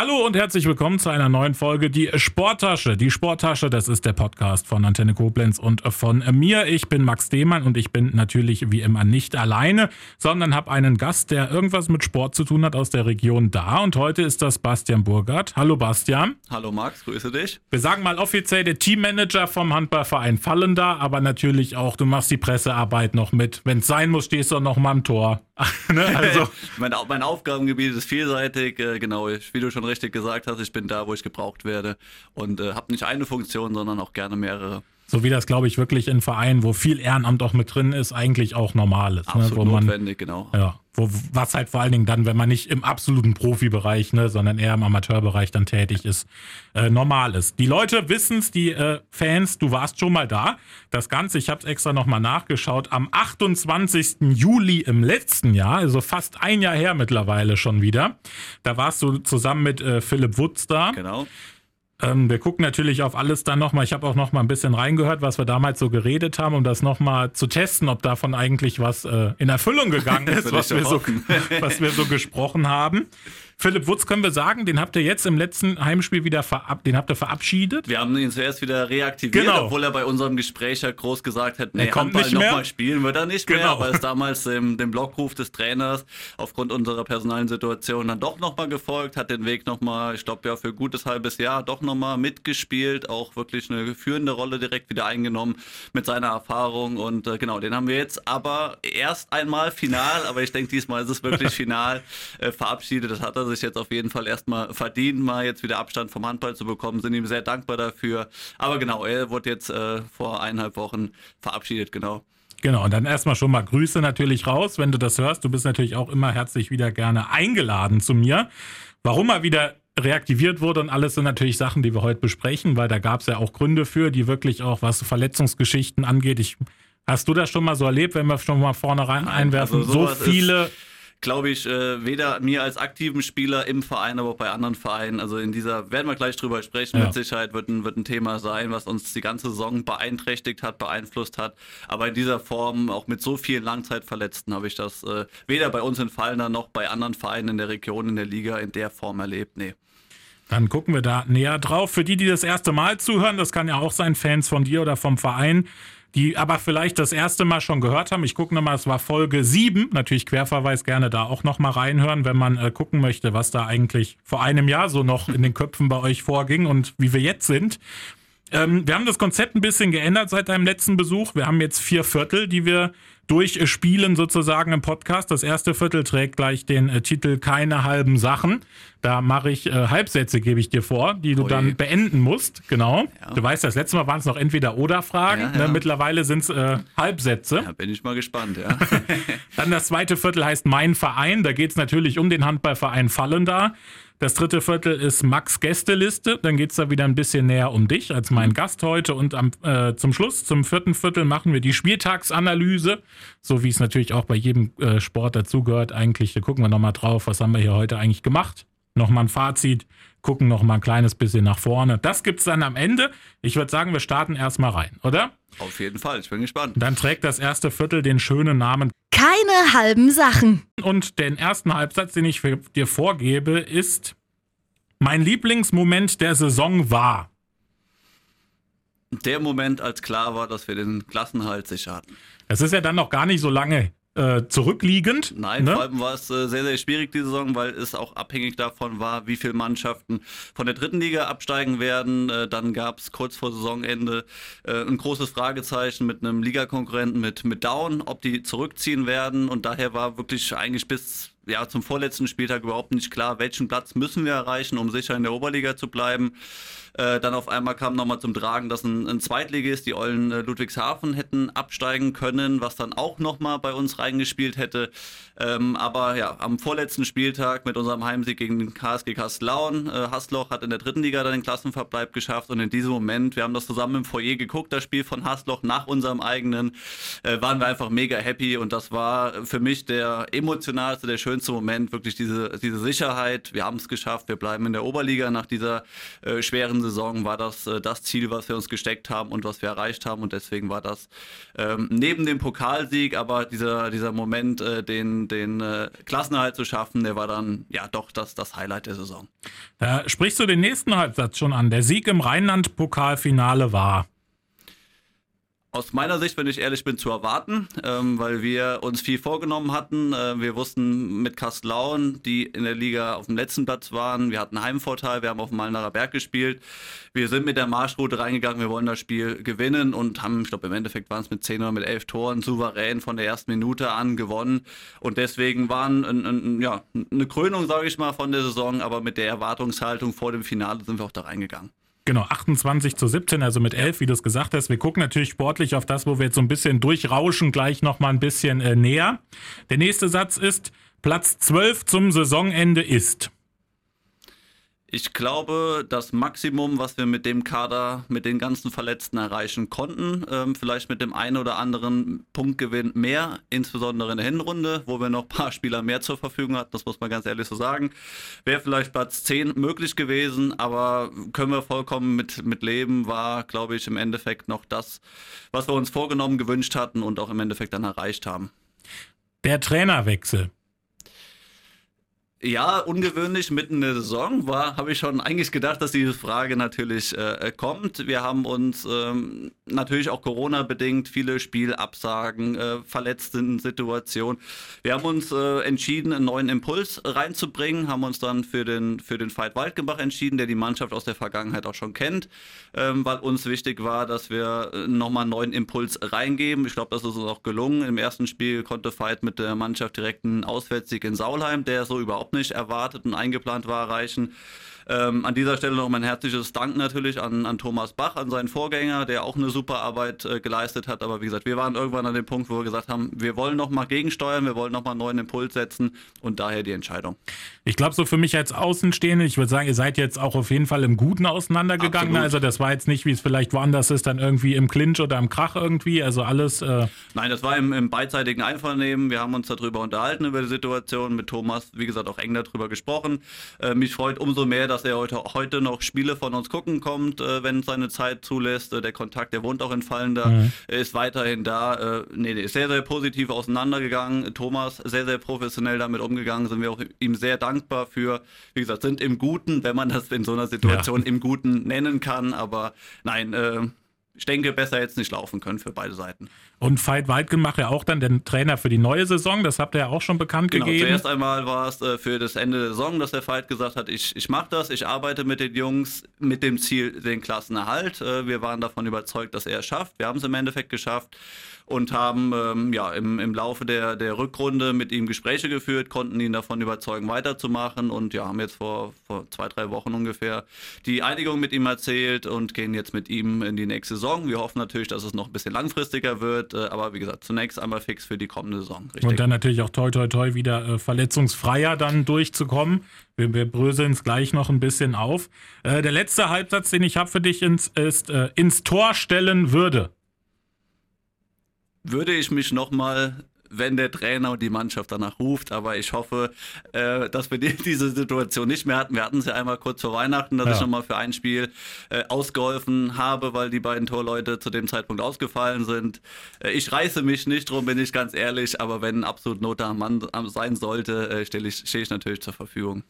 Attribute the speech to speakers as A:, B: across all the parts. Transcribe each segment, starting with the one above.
A: Hallo und herzlich willkommen zu einer neuen Folge Die Sporttasche. Die Sporttasche, das ist der Podcast von Antenne Koblenz und von mir. Ich bin Max Demann und ich bin natürlich wie immer nicht alleine, sondern habe einen Gast, der irgendwas mit Sport zu tun hat aus der Region da. Und heute ist das Bastian Burgert. Hallo Bastian.
B: Hallo Max, grüße dich.
A: Wir sagen mal offiziell der Teammanager vom Handballverein Fallen da, aber natürlich auch, du machst die Pressearbeit noch mit. Wenn es sein muss, stehst du noch mal am Tor.
B: ne? also. mein, mein Aufgabengebiet ist vielseitig, äh, genau, wie du schon richtig gesagt hast, ich bin da, wo ich gebraucht werde und äh, habe nicht eine Funktion, sondern auch gerne mehrere.
A: So wie das, glaube ich, wirklich in Vereinen, wo viel Ehrenamt auch mit drin ist, eigentlich auch normal ist.
B: Absolut
A: ne?
B: man, notwendig, genau.
A: Ja, wo, was halt vor allen Dingen dann, wenn man nicht im absoluten Profibereich, ne, sondern eher im Amateurbereich dann tätig ist, äh, normal ist. Die Leute wissen es, die äh, Fans, du warst schon mal da. Das Ganze, ich habe es extra nochmal nachgeschaut, am 28. Juli im letzten Jahr, also fast ein Jahr her mittlerweile schon wieder, da warst du zusammen mit äh, Philipp Wutz da.
B: Genau.
A: Ähm, wir gucken natürlich auf alles dann nochmal. Ich habe auch nochmal ein bisschen reingehört, was wir damals so geredet haben, um das nochmal zu testen, ob davon eigentlich was äh, in Erfüllung gegangen ist, was wir, so, was wir so gesprochen haben. Philipp Wutz können wir sagen, den habt ihr jetzt im letzten Heimspiel wieder verab den habt ihr verabschiedet.
B: Wir haben ihn zuerst wieder reaktiviert, genau. obwohl er bei unserem Gespräch ja groß gesagt hat, nee, er
A: kommt nicht mehr.
B: Mal spielen wird er nicht genau. mehr, aber ist damals dem, dem Blockruf des Trainers aufgrund unserer personalen Situation dann doch nochmal gefolgt, hat den Weg nochmal, ich glaube ja für ein gutes halbes Jahr doch nochmal mitgespielt, auch wirklich eine führende Rolle direkt wieder eingenommen mit seiner Erfahrung und äh, genau, den haben wir jetzt aber erst einmal final, aber ich denke diesmal ist es wirklich final äh, verabschiedet, das hat er sich jetzt auf jeden Fall erstmal verdient, mal jetzt wieder Abstand vom Handball zu bekommen. Sind ihm sehr dankbar dafür. Aber genau, er wurde jetzt äh, vor eineinhalb Wochen verabschiedet, genau.
A: Genau, und dann erstmal schon mal Grüße natürlich raus, wenn du das hörst. Du bist natürlich auch immer herzlich wieder gerne eingeladen zu mir. Warum er wieder reaktiviert wurde und alles sind natürlich Sachen, die wir heute besprechen, weil da gab es ja auch Gründe für, die wirklich auch, was Verletzungsgeschichten angeht. Ich, hast du das schon mal so erlebt, wenn wir schon mal vorne rein einwerfen? Also so viele
B: glaube ich, äh, weder mir als aktiven Spieler im Verein, aber auch bei anderen Vereinen. Also in dieser, werden wir gleich drüber sprechen, ja. mit Sicherheit wird ein, wird ein Thema sein, was uns die ganze Saison beeinträchtigt hat, beeinflusst hat. Aber in dieser Form, auch mit so vielen Langzeitverletzten, habe ich das äh, weder bei uns in Fallner noch bei anderen Vereinen in der Region, in der Liga in der Form erlebt. Nee.
A: Dann gucken wir da näher drauf. Für die, die das erste Mal zuhören, das kann ja auch sein, Fans von dir oder vom Verein die aber vielleicht das erste Mal schon gehört haben. Ich gucke nochmal, es war Folge 7. Natürlich Querverweis gerne da auch nochmal reinhören, wenn man äh, gucken möchte, was da eigentlich vor einem Jahr so noch in den Köpfen bei euch vorging und wie wir jetzt sind. Ähm, wir haben das Konzept ein bisschen geändert seit deinem letzten Besuch. Wir haben jetzt vier Viertel, die wir durchspielen sozusagen im Podcast. Das erste Viertel trägt gleich den äh, Titel Keine halben Sachen. Da mache ich äh, Halbsätze, gebe ich dir vor, die du Ui. dann beenden musst. Genau. Ja. Du weißt, das letzte Mal waren es noch entweder oder Fragen. Ja, ja. Ne, mittlerweile sind es äh, Halbsätze.
B: Ja, bin ich mal gespannt, ja.
A: dann das zweite Viertel heißt Mein Verein. Da geht es natürlich um den Handballverein Fallenda. Das dritte Viertel ist Max Gästeliste. Dann geht es da wieder ein bisschen näher um dich als mein Gast heute. Und am, äh, zum Schluss, zum vierten Viertel, machen wir die Spieltagsanalyse. So wie es natürlich auch bei jedem äh, Sport dazugehört. Eigentlich da gucken wir nochmal drauf, was haben wir hier heute eigentlich gemacht. Nochmal ein Fazit, gucken nochmal ein kleines bisschen nach vorne. Das gibt es dann am Ende. Ich würde sagen, wir starten erstmal rein, oder?
B: Auf jeden Fall, ich bin gespannt.
A: Dann trägt das erste Viertel den schönen Namen
C: keine halben Sachen.
A: Und den ersten Halbsatz, den ich dir vorgebe, ist, mein Lieblingsmoment der Saison war.
B: Der Moment, als klar war, dass wir den Klassenhalt sicher hatten.
A: Das ist ja dann noch gar nicht so lange äh, zurückliegend.
B: Nein, ne? vor allem war es äh, sehr, sehr schwierig die Saison, weil es auch abhängig davon war, wie viele Mannschaften von der dritten Liga absteigen werden. Äh, dann gab es kurz vor Saisonende äh, ein großes Fragezeichen mit einem Ligakonkurrenten mit, mit Down, ob die zurückziehen werden. Und daher war wirklich eigentlich bis ja, zum vorletzten Spieltag überhaupt nicht klar, welchen Platz müssen wir erreichen, um sicher in der Oberliga zu bleiben. Äh, dann auf einmal kam nochmal zum Tragen, dass ein, ein Zweitligist, die Eulen äh, Ludwigshafen, hätten absteigen können, was dann auch nochmal bei uns reingespielt hätte. Ähm, aber ja, am vorletzten Spieltag mit unserem Heimsieg gegen den KSG Kastellaun, äh, Hasloch hat in der dritten Liga dann den Klassenverbleib geschafft und in diesem Moment, wir haben das zusammen im Foyer geguckt, das Spiel von Hasloch nach unserem eigenen, äh, waren wir einfach mega happy und das war für mich der emotionalste, der schönste schönste Moment, wirklich diese, diese Sicherheit. Wir haben es geschafft, wir bleiben in der Oberliga. Nach dieser äh, schweren Saison war das äh, das Ziel, was wir uns gesteckt haben und was wir erreicht haben. Und deswegen war das ähm, neben dem Pokalsieg, aber dieser, dieser Moment, äh, den, den äh, Klassenerhalt zu schaffen, der war dann ja doch das, das Highlight der Saison.
A: Da sprichst du den nächsten Halbsatz schon an. Der Sieg im Rheinland-Pokalfinale war
B: aus meiner Sicht, wenn ich ehrlich bin, zu erwarten, ähm, weil wir uns viel vorgenommen hatten. Äh, wir wussten mit Kastlauen, die in der Liga auf dem letzten Platz waren, wir hatten Heimvorteil, wir haben auf dem Malnerer Berg gespielt. Wir sind mit der Marschroute reingegangen, wir wollen das Spiel gewinnen und haben, ich glaube im Endeffekt waren es mit 10 oder mit 11 Toren souverän von der ersten Minute an gewonnen. Und deswegen waren ein, ein, ja, eine Krönung, sage ich mal, von der Saison, aber mit der Erwartungshaltung vor dem Finale sind wir auch da reingegangen.
A: Genau, 28 zu 17, also mit 11, wie du es gesagt hast. Wir gucken natürlich sportlich auf das, wo wir jetzt so ein bisschen durchrauschen, gleich nochmal ein bisschen äh, näher. Der nächste Satz ist, Platz 12 zum Saisonende ist.
B: Ich glaube, das Maximum, was wir mit dem Kader, mit den ganzen Verletzten erreichen konnten, ähm, vielleicht mit dem einen oder anderen Punktgewinn mehr, insbesondere in der Hinrunde, wo wir noch ein paar Spieler mehr zur Verfügung hatten, das muss man ganz ehrlich so sagen, wäre vielleicht Platz 10 möglich gewesen, aber können wir vollkommen mit, mit leben, war, glaube ich, im Endeffekt noch das, was wir uns vorgenommen, gewünscht hatten und auch im Endeffekt dann erreicht haben.
A: Der Trainerwechsel.
B: Ja, ungewöhnlich mitten in der Saison war, habe ich schon eigentlich gedacht, dass diese Frage natürlich äh, kommt. Wir haben uns ähm, natürlich auch Corona-bedingt viele Spielabsagen, äh, verletzten Situationen. Wir haben uns äh, entschieden, einen neuen Impuls reinzubringen, haben uns dann für den, für den Fight Waldgebach entschieden, der die Mannschaft aus der Vergangenheit auch schon kennt, ähm, weil uns wichtig war, dass wir äh, nochmal einen neuen Impuls reingeben. Ich glaube, das ist uns auch gelungen. Im ersten Spiel konnte Fight mit der Mannschaft direkt einen Auswärtssieg in Saulheim, der so überhaupt überhaupt nicht erwartet und eingeplant war, erreichen. Ähm, an dieser Stelle noch mein herzliches Dank natürlich an, an Thomas Bach, an seinen Vorgänger, der auch eine super Arbeit äh, geleistet hat. Aber wie gesagt, wir waren irgendwann an dem Punkt, wo wir gesagt haben, wir wollen nochmal gegensteuern, wir wollen nochmal einen neuen Impuls setzen und daher die Entscheidung.
A: Ich glaube, so für mich als Außenstehende, ich würde sagen, ihr seid jetzt auch auf jeden Fall im Guten auseinandergegangen. Absolut. Also das war jetzt nicht, wie es vielleicht woanders ist, dann irgendwie im Clinch oder im Krach irgendwie. Also alles. Äh
B: Nein, das war im, im beidseitigen Einvernehmen. Wir haben uns darüber unterhalten, über die Situation mit Thomas, wie gesagt, auch eng darüber gesprochen. Äh, mich freut umso mehr, dass er heute, heute noch Spiele von uns gucken kommt, äh, wenn seine Zeit zulässt. Äh, der Kontakt, der wohnt auch in Fallender, mhm. ist weiterhin da. Äh, nee, nee, ist sehr, sehr positiv auseinandergegangen. Thomas sehr, sehr professionell damit umgegangen. Sind wir auch ihm sehr dankbar für. Wie gesagt, sind im Guten, wenn man das in so einer Situation ja. im Guten nennen kann. Aber nein, äh, ich denke, besser jetzt nicht laufen können für beide Seiten.
A: Und Veit Weidgen macht ja auch dann den Trainer für die neue Saison, das habt ihr ja auch schon bekannt genau, gegeben.
B: Zuerst einmal war es äh, für das Ende der Saison, dass der Veit gesagt hat, ich, ich mache das, ich arbeite mit den Jungs mit dem Ziel, den Klassenerhalt. Äh, wir waren davon überzeugt, dass er es schafft. Wir haben es im Endeffekt geschafft und haben ähm, ja, im, im Laufe der, der Rückrunde mit ihm Gespräche geführt, konnten ihn davon überzeugen, weiterzumachen und ja, haben jetzt vor, vor zwei, drei Wochen ungefähr die Einigung mit ihm erzählt und gehen jetzt mit ihm in die nächste Saison. Wir hoffen natürlich, dass es noch ein bisschen langfristiger wird, äh, aber wie gesagt, zunächst einmal fix für die kommende Saison.
A: Richtig. Und dann natürlich auch toi toi toi wieder äh, verletzungsfreier dann durchzukommen. Wir, wir bröseln es gleich noch ein bisschen auf. Äh, der letzte Halbsatz, den ich habe für dich, ins, ist äh, ins Tor stellen würde
B: würde ich mich nochmal wenn der Trainer und die Mannschaft danach ruft. Aber ich hoffe, äh, dass wir die, diese Situation nicht mehr hatten. Wir hatten es ja einmal kurz vor Weihnachten, dass ja. ich nochmal für ein Spiel äh, ausgeholfen habe, weil die beiden Torleute zu dem Zeitpunkt ausgefallen sind. Äh, ich reiße mich nicht drum, bin ich ganz ehrlich, aber wenn absolut Not am Mann sein sollte, äh, stehe ich, steh ich natürlich zur Verfügung.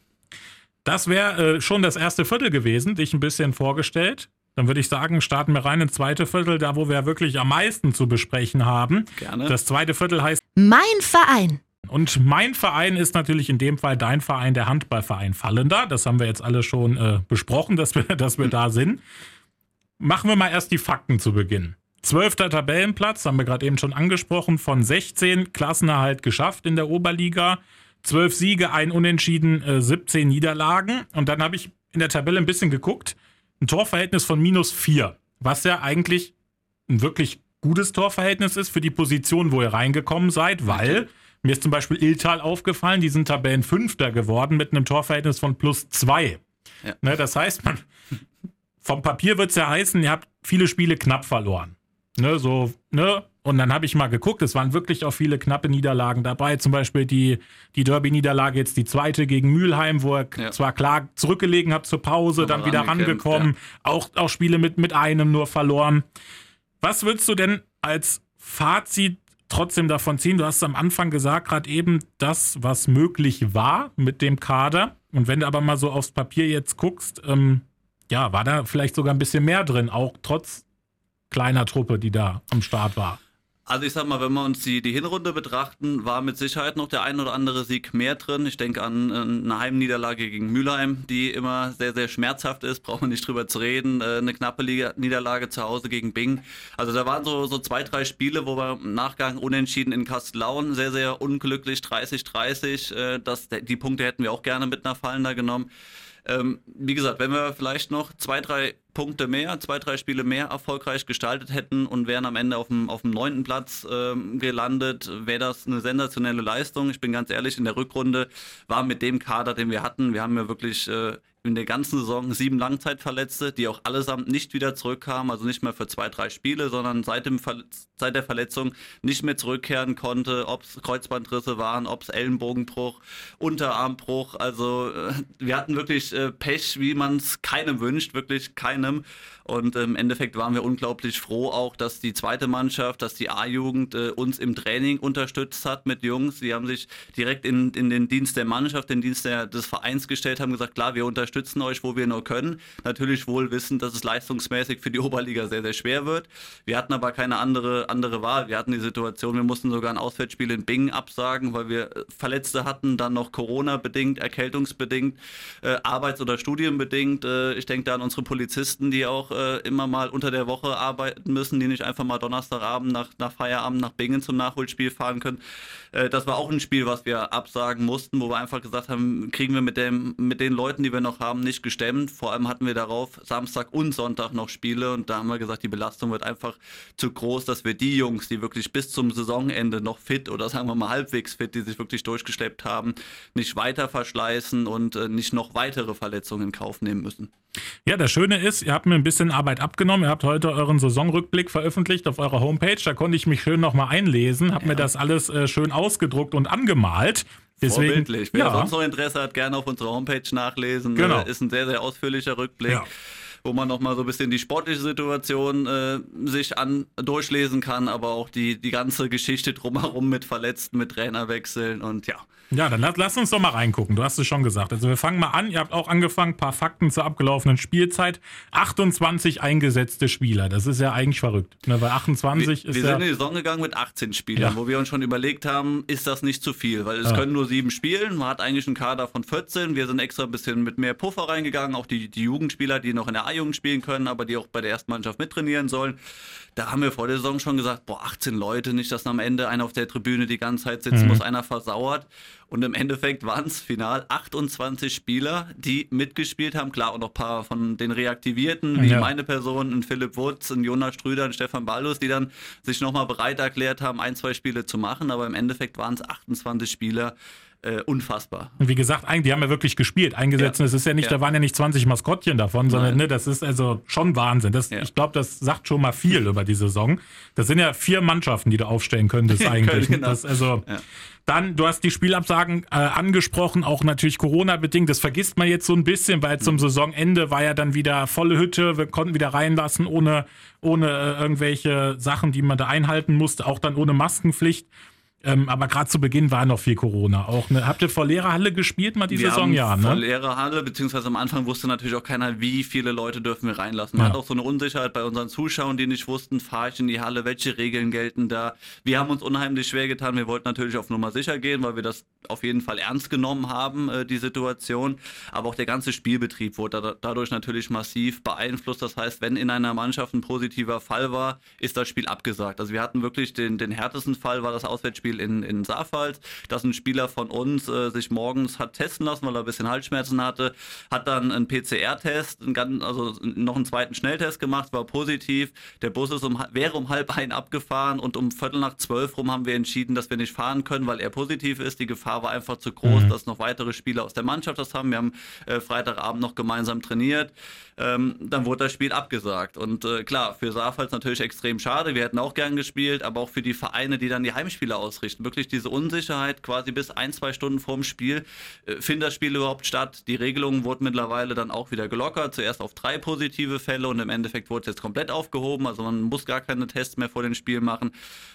A: Das wäre äh, schon das erste Viertel gewesen, dich ein bisschen vorgestellt. Dann würde ich sagen, starten wir rein ins zweite Viertel, da wo wir wirklich am meisten zu besprechen haben. Gerne. Das zweite Viertel heißt
C: Mein Verein.
A: Und mein Verein ist natürlich in dem Fall dein Verein, der Handballverein Fallender. Das haben wir jetzt alle schon äh, besprochen, dass wir, dass wir da sind. Machen wir mal erst die Fakten zu Beginn. Zwölfter Tabellenplatz, haben wir gerade eben schon angesprochen, von 16 Klassenerhalt geschafft in der Oberliga. Zwölf Siege, ein Unentschieden, äh, 17 Niederlagen. Und dann habe ich in der Tabelle ein bisschen geguckt ein Torverhältnis von minus 4, was ja eigentlich ein wirklich gutes Torverhältnis ist für die Position, wo ihr reingekommen seid, weil mir ist zum Beispiel Iltal aufgefallen, die sind Tabellenfünfter geworden mit einem Torverhältnis von plus 2. Ja. Ne, das heißt, man, vom Papier wird es ja heißen, ihr habt viele Spiele knapp verloren. Ne, so, ne? Und dann habe ich mal geguckt, es waren wirklich auch viele knappe Niederlagen dabei. Zum Beispiel die, die Derby-Niederlage, jetzt die zweite gegen Mülheim, wo er ja. zwar klar zurückgelegen hat zur Pause, dann wieder rangekommen. Ja. Auch, auch Spiele mit, mit einem nur verloren. Was würdest du denn als Fazit trotzdem davon ziehen? Du hast am Anfang gesagt, gerade eben das, was möglich war mit dem Kader. Und wenn du aber mal so aufs Papier jetzt guckst, ähm, ja, war da vielleicht sogar ein bisschen mehr drin, auch trotz kleiner Truppe, die da am Start war.
B: Also ich sag mal, wenn wir uns die, die Hinrunde betrachten, war mit Sicherheit noch der ein oder andere Sieg mehr drin. Ich denke an eine Heimniederlage gegen Mülheim, die immer sehr, sehr schmerzhaft ist, brauchen wir nicht drüber zu reden. Äh, eine knappe Liga Niederlage zu Hause gegen Bing. Also da waren so, so zwei, drei Spiele, wo wir im Nachgang unentschieden in Kastellaun, sehr, sehr unglücklich, 30-30. Äh, die Punkte hätten wir auch gerne mit einer Fallen da genommen. Ähm, wie gesagt, wenn wir vielleicht noch zwei, drei Punkte mehr, zwei, drei Spiele mehr erfolgreich gestaltet hätten und wären am Ende auf dem, auf dem neunten Platz ähm, gelandet, wäre das eine sensationelle Leistung. Ich bin ganz ehrlich, in der Rückrunde war mit dem Kader, den wir hatten, wir haben ja wirklich äh, in der ganzen Saison sieben Langzeitverletzte, die auch allesamt nicht wieder zurückkamen, also nicht mehr für zwei, drei Spiele, sondern seit, dem seit der Verletzung nicht mehr zurückkehren konnte, ob es Kreuzbandrisse waren, ob es Ellenbogenbruch, Unterarmbruch. Also äh, wir hatten wirklich äh, Pech, wie man es keinem wünscht, wirklich keinem. Und im Endeffekt waren wir unglaublich froh auch, dass die zweite Mannschaft, dass die A-Jugend äh, uns im Training unterstützt hat mit Jungs. Sie haben sich direkt in, in den Dienst der Mannschaft, den Dienst der, des Vereins gestellt, haben gesagt, klar, wir unterstützen euch, wo wir nur können. Natürlich wohl wissen, dass es leistungsmäßig für die Oberliga sehr, sehr schwer wird. Wir hatten aber keine andere, andere Wahl. Wir hatten die Situation, wir mussten sogar ein Auswärtsspiel in Bingen absagen, weil wir äh, Verletzte hatten, dann noch Corona-bedingt, erkältungsbedingt, äh, arbeits- oder studienbedingt. Äh, ich denke da an unsere Polizisten, die auch äh, immer mal unter der Woche arbeiten müssen, die nicht einfach mal Donnerstagabend nach, nach Feierabend nach Bingen zum Nachholspiel fahren können. Äh, das war auch ein Spiel, was wir absagen mussten, wo wir einfach gesagt haben, kriegen wir mit, dem, mit den Leuten, die wir noch haben, nicht gestemmt. Vor allem hatten wir darauf Samstag und Sonntag noch Spiele und da haben wir gesagt, die Belastung wird einfach zu groß, dass wir die Jungs, die wirklich bis zum Saisonende noch fit oder sagen wir mal halbwegs fit, die sich wirklich durchgeschleppt haben, nicht weiter verschleißen und äh, nicht noch weitere Verletzungen in Kauf nehmen müssen.
A: Ja, das Schöne ist, ihr habt mir ein bisschen Arbeit abgenommen. Ihr habt heute euren Saisonrückblick veröffentlicht auf eurer Homepage. Da konnte ich mich schön nochmal einlesen, habe ja. mir das alles äh, schön ausgedruckt und angemalt.
B: Deswegen, Vorbildlich. Wer ja. sonst noch Interesse hat, gerne auf unserer Homepage nachlesen. Genau. Äh, ist ein sehr, sehr ausführlicher Rückblick. Ja wo man nochmal so ein bisschen die sportliche Situation äh, sich an, durchlesen kann, aber auch die, die ganze Geschichte drumherum mit Verletzten, mit Trainerwechseln und ja.
A: Ja, dann lass, lass uns doch mal reingucken. Du hast es schon gesagt. Also wir fangen mal an. Ihr habt auch angefangen, ein paar Fakten zur abgelaufenen Spielzeit. 28 eingesetzte Spieler. Das ist ja eigentlich verrückt. Ne, bei 28
B: wir,
A: ist
B: Wir sind in die Saison gegangen mit 18 Spielern, ja. wo wir uns schon überlegt haben, ist das nicht zu viel? Weil es ja. können nur sieben spielen. Man hat eigentlich einen Kader von 14. Wir sind extra ein bisschen mit mehr Puffer reingegangen. Auch die, die Jugendspieler, die noch in der A-Jugend spielen können, aber die auch bei der ersten Mannschaft mittrainieren sollen. Da haben wir vor der Saison schon gesagt, boah, 18 Leute, nicht, dass am Ende einer auf der Tribüne die ganze Zeit sitzen mhm. muss, einer versauert. Und im Endeffekt waren es final 28 Spieler, die mitgespielt haben. Klar, und noch ein paar von den Reaktivierten, wie ja. meine Person, ein Philipp Wutz, ein Jonas Strüder, ein Stefan Ballus, die dann sich nochmal bereit erklärt haben, ein, zwei Spiele zu machen. Aber im Endeffekt waren es 28 Spieler, äh, unfassbar.
A: Und wie gesagt, die haben ja wirklich gespielt, eingesetzt. Ja. Es ist ja nicht, ja. da waren ja nicht 20 Maskottchen davon, sondern ne, das ist also schon Wahnsinn. Das, ja. Ich glaube, das sagt schon mal viel über die Saison. Das sind ja vier Mannschaften, die du aufstellen könntest eigentlich. genau. das, also, Dann, du hast die Spielabsagen äh, angesprochen, auch natürlich Corona-bedingt. Das vergisst man jetzt so ein bisschen, weil zum mhm. Saisonende war ja dann wieder volle Hütte. Wir konnten wieder reinlassen ohne, ohne äh, irgendwelche Sachen, die man da einhalten musste, auch dann ohne Maskenpflicht. Ähm, aber gerade zu Beginn war noch viel Corona. Auch ne, habt ihr vor leerer Halle gespielt mal die
B: wir
A: Saison?
B: Haben
A: ja,
B: ne? Vor leerer Halle, beziehungsweise am Anfang wusste natürlich auch keiner, wie viele Leute dürfen wir reinlassen. Man ja. hat auch so eine Unsicherheit bei unseren Zuschauern, die nicht wussten, fahre ich in die Halle, welche Regeln gelten da. Wir haben uns unheimlich schwer getan. Wir wollten natürlich auf Nummer sicher gehen, weil wir das auf jeden Fall ernst genommen haben, äh, die Situation. Aber auch der ganze Spielbetrieb wurde da, dadurch natürlich massiv beeinflusst. Das heißt, wenn in einer Mannschaft ein positiver Fall war, ist das Spiel abgesagt. Also wir hatten wirklich den, den härtesten Fall, war das Auswärtsspiel Auswärtsspiel in, in Saarpfalz, dass ein Spieler von uns äh, sich morgens hat testen lassen, weil er ein bisschen Halsschmerzen hatte, hat dann einen PCR-Test, also noch einen zweiten Schnelltest gemacht, war positiv. Der Bus ist um, wäre um halb ein abgefahren und um Viertel nach zwölf rum haben wir entschieden, dass wir nicht fahren können, weil er positiv ist. Die Gefahr war einfach zu groß, mhm. dass noch weitere Spieler aus der Mannschaft das haben. Wir haben äh, Freitagabend noch gemeinsam trainiert. Ähm, dann wurde das Spiel abgesagt. Und äh, klar, für Saarpfalz natürlich extrem schade. Wir hätten auch gern gespielt, aber auch für die Vereine, die dann die Heimspiele ausrichten. Wirklich diese Unsicherheit quasi bis ein, zwei Stunden vorm Spiel. Äh, findet das Spiel überhaupt statt? Die Regelung wurde mittlerweile dann auch wieder gelockert. Zuerst auf drei positive Fälle und im Endeffekt wurde es jetzt komplett aufgehoben. Also man muss gar keine Tests mehr vor dem Spiel machen.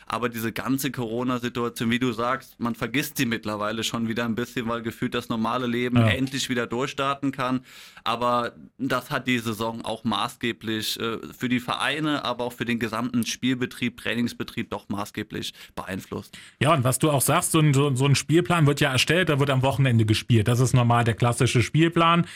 B: Aber diese ganze Corona-Situation, wie du sagst, man vergisst sie mittlerweile schon wieder ein bisschen, weil gefühlt das normale Leben ja. endlich wieder durchstarten kann. Aber das hat die Saison auch maßgeblich äh, für die Vereine, aber auch für den gesamten Spielbetrieb, Trainingsbetrieb doch maßgeblich beeinflusst.
A: Ja, und was du auch sagst, so ein, so ein Spielplan wird ja erstellt, da wird am Wochenende gespielt. Das ist normal der klassische Spielplan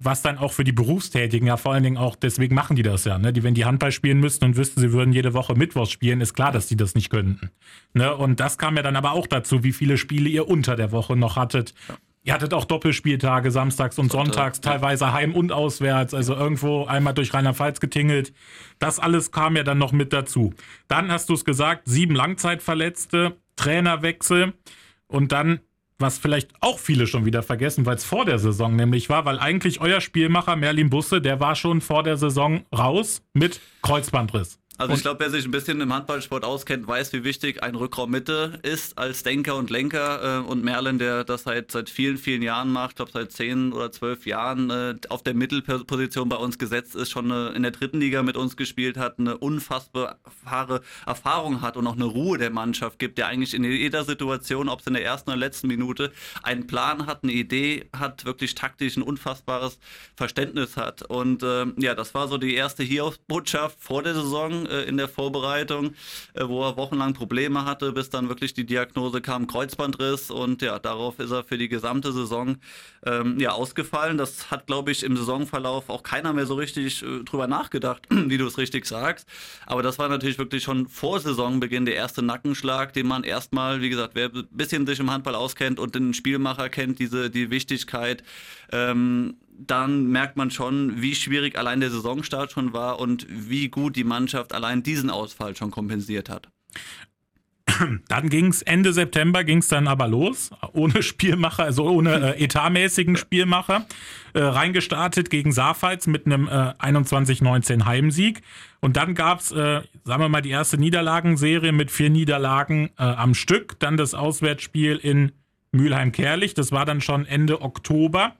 A: was dann auch für die Berufstätigen ja vor allen Dingen auch, deswegen machen die das ja, ne? Die, wenn die Handball spielen müssten und wüssten, sie würden jede Woche Mittwochs spielen, ist klar, dass die das nicht könnten. Ne? Und das kam ja dann aber auch dazu, wie viele Spiele ihr unter der Woche noch hattet. Ja. Ihr hattet auch Doppelspieltage, samstags und Sonntag, sonntags, teilweise heim und auswärts, also irgendwo einmal durch Rheinland-Pfalz getingelt. Das alles kam ja dann noch mit dazu. Dann hast du es gesagt, sieben Langzeitverletzte, Trainerwechsel und dann was vielleicht auch viele schon wieder vergessen, weil es vor der Saison nämlich war, weil eigentlich euer Spielmacher Merlin Busse, der war schon vor der Saison raus mit Kreuzbandriss.
B: Also ich glaube, wer sich ein bisschen im Handballsport auskennt, weiß, wie wichtig ein Rückraum Mitte ist als Denker und Lenker. Äh, und Merlin, der das seit, seit vielen, vielen Jahren macht, ich glaube seit zehn oder zwölf Jahren äh, auf der Mittelposition bei uns gesetzt ist, schon in der dritten Liga mit uns gespielt hat, eine unfassbare Erfahrung hat und auch eine Ruhe der Mannschaft gibt, der eigentlich in jeder Situation, ob es in der ersten oder letzten Minute, einen Plan hat, eine Idee hat, wirklich taktisch ein unfassbares Verständnis hat. Und äh, ja, das war so die erste Hiobsbotschaft vor der Saison äh, in der Vorbereitung, äh, wo er wochenlang Probleme hatte, bis dann wirklich die Diagnose kam, Kreuzbandriss und ja, darauf ist er für die gesamte Saison ähm, ja, ausgefallen. Das hat, glaube ich, im Saisonverlauf auch keiner mehr so richtig äh, drüber nachgedacht, wie du es richtig sagst. Aber das war natürlich wirklich schon vor Saisonbeginn der erste Nackenschlag, den man erstmal, wie gesagt, wer ein bisschen sich im Handball auskennt und den Spielmacher kennt, diese die Wichtigkeit ähm, dann merkt man schon, wie schwierig allein der Saisonstart schon war und wie gut die Mannschaft allein diesen Ausfall schon kompensiert hat.
A: Dann ging es Ende September ging es dann aber los, ohne Spielmacher, also ohne äh, etatmäßigen Spielmacher, äh, reingestartet gegen Saarpfalz mit einem äh, 21-19 Heimsieg. Und dann gab es, äh, sagen wir mal, die erste Niederlagenserie mit vier Niederlagen äh, am Stück. Dann das Auswärtsspiel in Mülheim-Kerlich, das war dann schon Ende Oktober.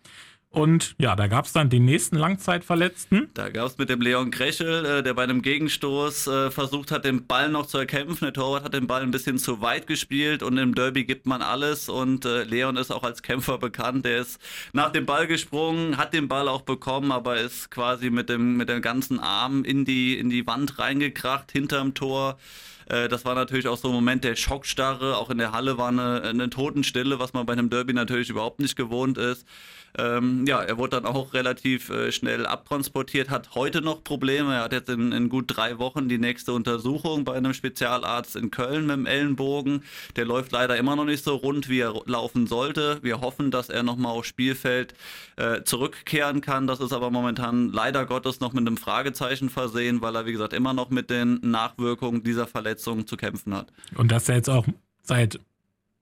A: Und ja, da gab es dann den nächsten Langzeitverletzten.
B: Da gab es mit dem Leon Krechel, äh, der bei einem Gegenstoß äh, versucht hat, den Ball noch zu erkämpfen. Der Torwart hat den Ball ein bisschen zu weit gespielt und im Derby gibt man alles. Und äh, Leon ist auch als Kämpfer bekannt. Der ist nach dem Ball gesprungen, hat den Ball auch bekommen, aber ist quasi mit dem, mit dem ganzen Arm in die, in die Wand reingekracht, hinterm Tor. Das war natürlich auch so ein Moment der Schockstarre. Auch in der Halle war eine, eine Totenstille, was man bei einem Derby natürlich überhaupt nicht gewohnt ist. Ähm, ja, er wurde dann auch relativ äh, schnell abtransportiert, hat heute noch Probleme. Er hat jetzt in, in, gut drei Wochen die nächste Untersuchung bei einem Spezialarzt in Köln mit dem Ellenbogen. Der läuft leider immer noch nicht so rund, wie er laufen sollte. Wir hoffen, dass er nochmal aufs Spielfeld äh, zurückkehren kann. Das ist aber momentan leider Gottes noch mit einem Fragezeichen versehen, weil er, wie gesagt, immer noch mit den Nachwirkungen dieser Verletzung zu kämpfen hat.
A: Und dass er jetzt auch seit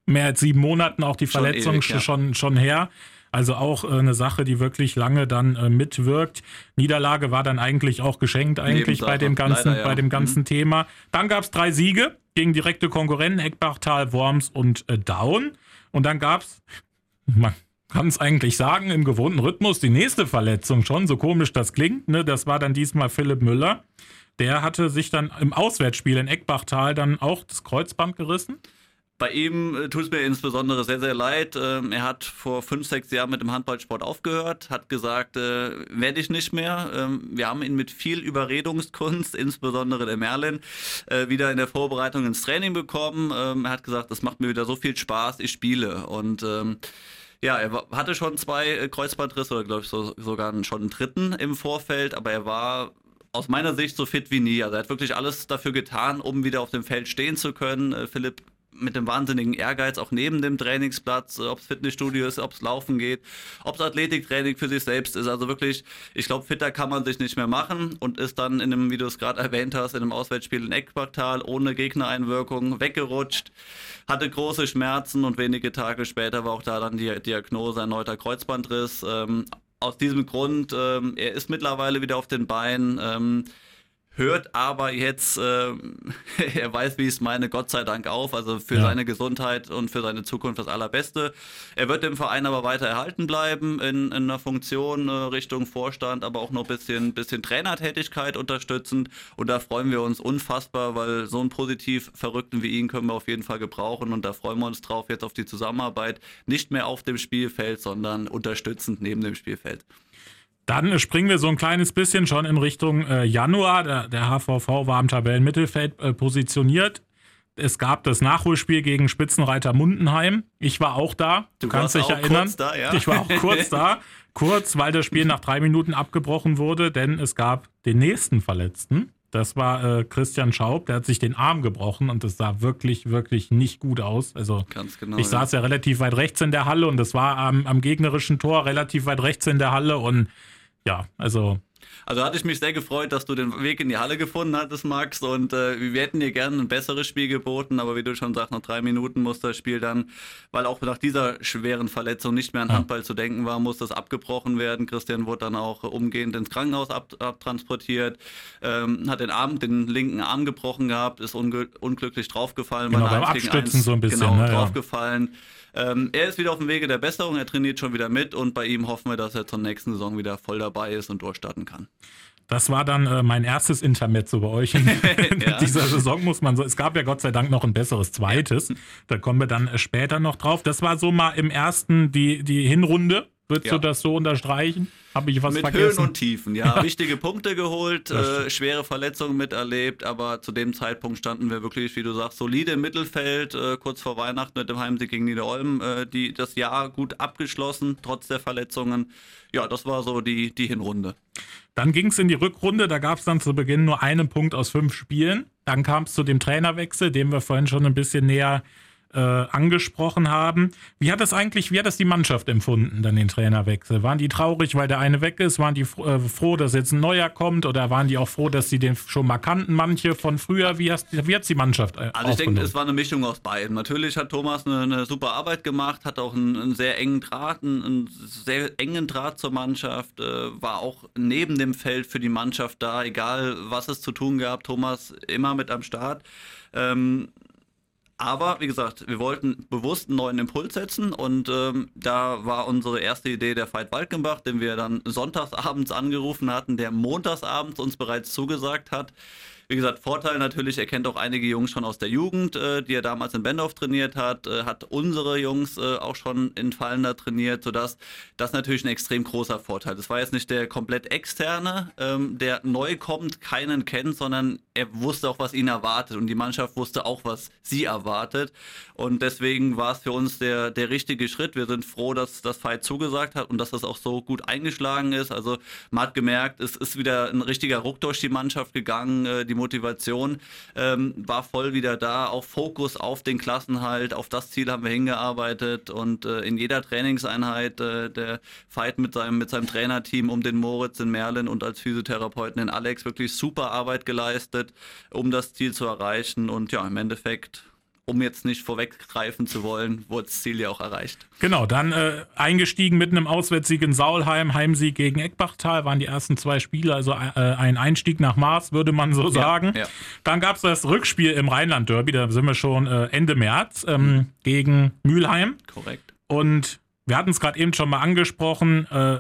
A: mehr als sieben Monaten auch die Verletzung schon, ewig, ja. schon, schon her. Also auch äh, eine Sache, die wirklich lange dann äh, mitwirkt. Niederlage war dann eigentlich auch geschenkt eigentlich bei dem ganzen, Leider, ja. bei dem ganzen mhm. Thema. Dann gab es drei Siege gegen direkte Konkurrenten, Eckbachtal, Worms und äh, Down. Und dann gab es, man kann es eigentlich sagen, im gewohnten Rhythmus die nächste Verletzung schon, so komisch das klingt. Ne? Das war dann diesmal Philipp Müller. Der hatte sich dann im Auswärtsspiel in Eckbachtal dann auch das Kreuzband gerissen.
B: Bei ihm äh, tut es mir insbesondere sehr, sehr leid. Ähm, er hat vor fünf, sechs Jahren mit dem Handballsport aufgehört, hat gesagt, äh, werde ich nicht mehr. Ähm, wir haben ihn mit viel Überredungskunst, insbesondere der Merlin, äh, wieder in der Vorbereitung ins Training bekommen. Ähm, er hat gesagt, es macht mir wieder so viel Spaß, ich spiele. Und ähm, ja, er hatte schon zwei äh, Kreuzbandrisse oder glaube ich so, sogar schon einen dritten im Vorfeld, aber er war aus meiner Sicht so fit wie nie. Also er hat wirklich alles dafür getan, um wieder auf dem Feld stehen zu können. Äh, Philipp mit dem wahnsinnigen Ehrgeiz auch neben dem Trainingsplatz, ob es Fitnessstudio ist, ob es Laufen geht, ob es Athletiktraining für sich selbst ist. Also wirklich, ich glaube, fitter kann man sich nicht mehr machen und ist dann in einem, wie du es gerade erwähnt hast, in einem Auswärtsspiel in Eckquartal ohne Gegnereinwirkung weggerutscht, hatte große Schmerzen und wenige Tage später war auch da dann die Diagnose erneuter Kreuzbandriss. Ähm, aus diesem Grund, ähm, er ist mittlerweile wieder auf den Beinen. Ähm, hört aber jetzt, äh, er weiß, wie ich es meine, Gott sei Dank auf. Also für ja. seine Gesundheit und für seine Zukunft das Allerbeste. Er wird im Verein aber weiter erhalten bleiben in, in einer Funktion äh, Richtung Vorstand, aber auch noch ein bisschen, bisschen Trainertätigkeit unterstützend. Und da freuen wir uns unfassbar, weil so einen positiv Verrückten wie ihn können wir auf jeden Fall gebrauchen. Und da freuen wir uns drauf jetzt auf die Zusammenarbeit. Nicht mehr auf dem Spielfeld, sondern unterstützend neben dem Spielfeld.
A: Dann springen wir so ein kleines bisschen schon in Richtung äh, Januar. Der, der, HVV war am Tabellenmittelfeld äh, positioniert. Es gab das Nachholspiel gegen Spitzenreiter Mundenheim. Ich war auch da. Du, kannst dich erinnern. Da, ja? Ich war auch kurz da. Kurz, weil das Spiel nach drei Minuten abgebrochen wurde, denn es gab den nächsten Verletzten. Das war äh, Christian Schaub, der hat sich den Arm gebrochen und das sah wirklich, wirklich nicht gut aus. Also genau, ich saß ja. ja relativ weit rechts in der Halle und das war am, am gegnerischen Tor relativ weit rechts in der Halle und ja, also.
B: Also hatte ich mich sehr gefreut, dass du den Weg in die Halle gefunden hattest, Max. Und äh, wir hätten dir gerne ein besseres Spiel geboten, aber wie du schon sagst, nach drei Minuten muss das Spiel dann, weil auch nach dieser schweren Verletzung nicht mehr an Handball zu denken war, muss das abgebrochen werden. Christian wurde dann auch umgehend ins Krankenhaus ab, abtransportiert, ähm, hat den Arm, den linken Arm gebrochen gehabt, ist unglücklich draufgefallen.
A: Genau, beim Abstützen so ein bisschen. Genau,
B: ne, draufgefallen. Ja. Ähm, er ist wieder auf dem Wege der Besserung, er trainiert schon wieder mit und bei ihm hoffen wir, dass er zur nächsten Saison wieder voll dabei ist und durchstarten kann.
A: Das war dann äh, mein erstes Intermezzo bei euch in, ja. dieser Saison, muss man so. Es gab ja Gott sei Dank noch ein besseres zweites. Da kommen wir dann äh, später noch drauf. Das war so mal im ersten die, die Hinrunde. Würdest ja. du das so unterstreichen? Habe ich was
B: mit
A: vergessen?
B: Höhen und Tiefen, ja. Wichtige Punkte geholt, äh, schwere Verletzungen miterlebt, aber zu dem Zeitpunkt standen wir wirklich, wie du sagst, solide im Mittelfeld, äh, kurz vor Weihnachten mit dem Heimsieg gegen Niederolm, äh, die das Jahr gut abgeschlossen, trotz der Verletzungen. Ja, das war so die, die Hinrunde.
A: Dann ging es in die Rückrunde, da gab es dann zu Beginn nur einen Punkt aus fünf Spielen. Dann kam es zu dem Trainerwechsel, den wir vorhin schon ein bisschen näher äh, angesprochen haben. Wie hat das eigentlich, wie hat das die Mannschaft empfunden, dann den Trainerwechsel? Waren die traurig, weil der eine weg ist? Waren die äh, froh, dass jetzt ein neuer kommt? Oder waren die auch froh, dass sie den schon mal kannten, manche von früher? Wie, hast, wie hat die Mannschaft äh,
B: Also ich denke, es war eine Mischung aus beiden. Natürlich hat Thomas eine, eine super Arbeit gemacht, hat auch einen, einen sehr engen Draht, einen, einen, sehr engen Draht zur Mannschaft, äh, war auch neben dem Feld für die Mannschaft da, egal was es zu tun gab. Thomas immer mit am Start. Ähm, aber wie gesagt, wir wollten bewusst einen neuen Impuls setzen und ähm, da war unsere erste Idee der Veit Walkenbach, den wir dann sonntagsabends angerufen hatten, der montagsabends uns bereits zugesagt hat. Wie gesagt, Vorteil natürlich, er kennt auch einige Jungs schon aus der Jugend, äh, die er damals in Bendorf trainiert hat, äh, hat unsere Jungs äh, auch schon in Fallender trainiert, sodass das natürlich ein extrem großer Vorteil. Das war jetzt nicht der komplett externe, ähm, der neu kommt, keinen kennt, sondern er wusste auch, was ihn erwartet und die Mannschaft wusste auch, was sie erwartet. Und deswegen war es für uns der, der richtige Schritt. Wir sind froh, dass das Fight zugesagt hat und dass das auch so gut eingeschlagen ist. Also man hat gemerkt, es ist wieder ein richtiger Ruck durch die Mannschaft gegangen. Äh, die Motivation ähm, war voll wieder da. Auch Fokus auf den Klassenhalt, auf das Ziel haben wir hingearbeitet und äh, in jeder Trainingseinheit äh, der Fight mit seinem, mit seinem Trainerteam um den Moritz in Merlin und als Physiotherapeuten den Alex wirklich super Arbeit geleistet, um das Ziel zu erreichen und ja, im Endeffekt um jetzt nicht vorweggreifen zu wollen, wurde das Ziel ja auch erreicht.
A: Genau, dann äh, eingestiegen mit einem Auswärtssieg in Saulheim, Heimsieg gegen Eckbachtal, waren die ersten zwei Spiele, also äh, ein Einstieg nach Mars, würde man so sagen. Ja, ja. Dann gab es das Rückspiel im Rheinland-Derby, da sind wir schon äh, Ende März, ähm, mhm. gegen Mülheim.
B: Korrekt.
A: Und wir hatten es gerade eben schon mal angesprochen, äh,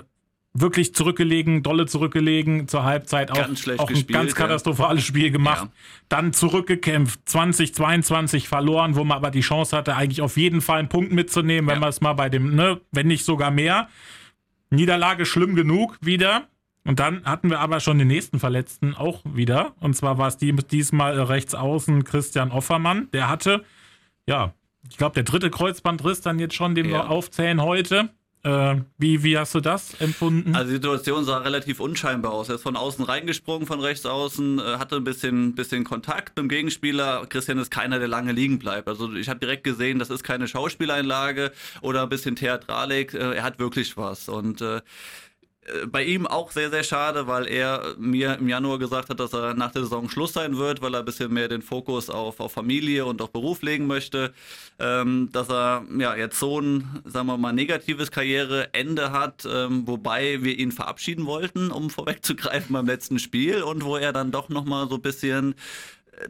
A: wirklich zurückgelegen, dolle zurückgelegen, zur Halbzeit auch, ganz auch ein gespielt, ganz katastrophales ja. Spiel gemacht. Ja. Dann zurückgekämpft, 2022 verloren, wo man aber die Chance hatte, eigentlich auf jeden Fall einen Punkt mitzunehmen, wenn ja. man es mal bei dem, ne, wenn nicht sogar mehr. Niederlage schlimm genug wieder. Und dann hatten wir aber schon den nächsten Verletzten auch wieder. Und zwar war es die, diesmal rechts außen Christian Offermann. Der hatte, ja, ich glaube, der dritte Kreuzbandriss dann jetzt schon, den wir aufzählen heute Äh, wie, wie hast du das empfunden?
B: Also die Situation sah relativ unscheinbar aus. Er ist von außen reingesprungen, von rechts außen, äh, hatte ein bisschen, bisschen Kontakt mit dem Gegenspieler. Christian ist keiner, der lange liegen bleibt. Also ich habe direkt gesehen, das ist keine Schauspieleinlage oder ein bisschen Theatralik. Äh, er hat wirklich was. Und äh, bei ihm auch sehr, sehr schade, weil er mir im Januar gesagt hat, dass er nach der Saison Schluss sein wird, weil er ein bisschen mehr den Fokus auf, auf Familie und auch Beruf legen möchte. Ähm, dass er ja jetzt so ein, sagen wir mal, negatives Karriereende hat, ähm, wobei wir ihn verabschieden wollten, um vorwegzugreifen beim letzten Spiel und wo er dann doch nochmal so ein bisschen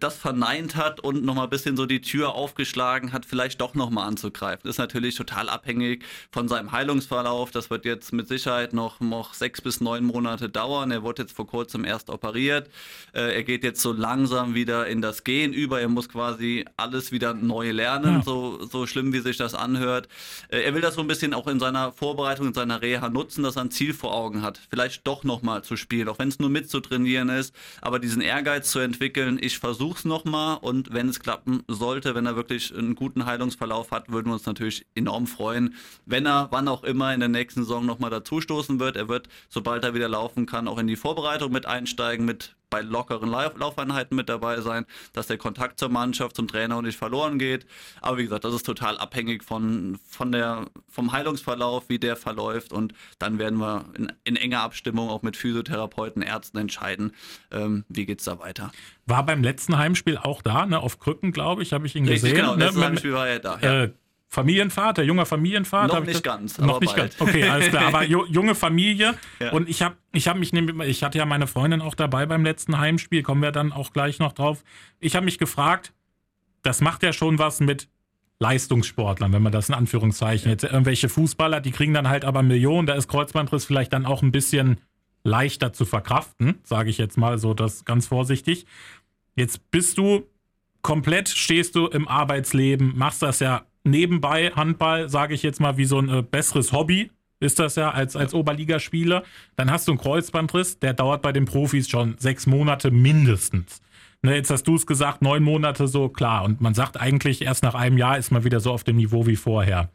B: das verneint hat und nochmal ein bisschen so die Tür aufgeschlagen hat, vielleicht doch nochmal anzugreifen. Ist natürlich total abhängig von seinem Heilungsverlauf. Das wird jetzt mit Sicherheit noch, noch sechs bis neun Monate dauern. Er wurde jetzt vor kurzem erst operiert. Äh, er geht jetzt so langsam wieder in das Gehen über. Er muss quasi alles wieder neu lernen, ja. so, so schlimm wie sich das anhört. Äh, er will das so ein bisschen auch in seiner Vorbereitung, in seiner Reha nutzen, dass er ein Ziel vor Augen hat. Vielleicht doch nochmal zu spielen, auch wenn es nur mitzutrainieren ist. Aber diesen Ehrgeiz zu entwickeln, ich versuche versuch's nochmal und wenn es klappen sollte, wenn er wirklich einen guten Heilungsverlauf hat, würden wir uns natürlich enorm freuen, wenn er wann auch immer in der nächsten Saison nochmal dazustoßen wird. Er wird, sobald er wieder laufen kann, auch in die Vorbereitung mit einsteigen, mit bei lockeren Laufeinheiten mit dabei sein, dass der Kontakt zur Mannschaft, zum Trainer nicht verloren geht. Aber wie gesagt, das ist total abhängig von, von der, vom Heilungsverlauf, wie der verläuft. Und dann werden wir in, in enger Abstimmung auch mit Physiotherapeuten, Ärzten entscheiden, ähm, wie es da weiter.
A: War beim letzten Heimspiel auch da, ne? auf Krücken, glaube ich, habe ich ihn Richtig, gesehen. Genau,
B: ne? letztes Heimspiel war er da. Ja.
A: Äh, Familienvater, junger Familienvater.
B: Noch nicht ganz.
A: Noch nicht bald. ganz. Okay, alles klar. Aber junge Familie. Ja. Und ich habe ich hab mich nämlich, ich hatte ja meine Freundin auch dabei beim letzten Heimspiel, kommen wir dann auch gleich noch drauf. Ich habe mich gefragt, das macht ja schon was mit Leistungssportlern, wenn man das in Anführungszeichen jetzt irgendwelche Fußballer, die kriegen dann halt aber Millionen, da ist Kreuzbandriss vielleicht dann auch ein bisschen leichter zu verkraften, sage ich jetzt mal so das ganz vorsichtig. Jetzt bist du komplett stehst du im Arbeitsleben, machst das ja nebenbei Handball, sage ich jetzt mal, wie so ein äh, besseres Hobby, ist das ja als, als Oberligaspieler. Dann hast du einen Kreuzbandriss, der dauert bei den Profis schon sechs Monate mindestens. Ne, jetzt hast du es gesagt, neun Monate so, klar. Und man sagt eigentlich, erst nach einem Jahr ist man wieder so auf dem Niveau wie vorher.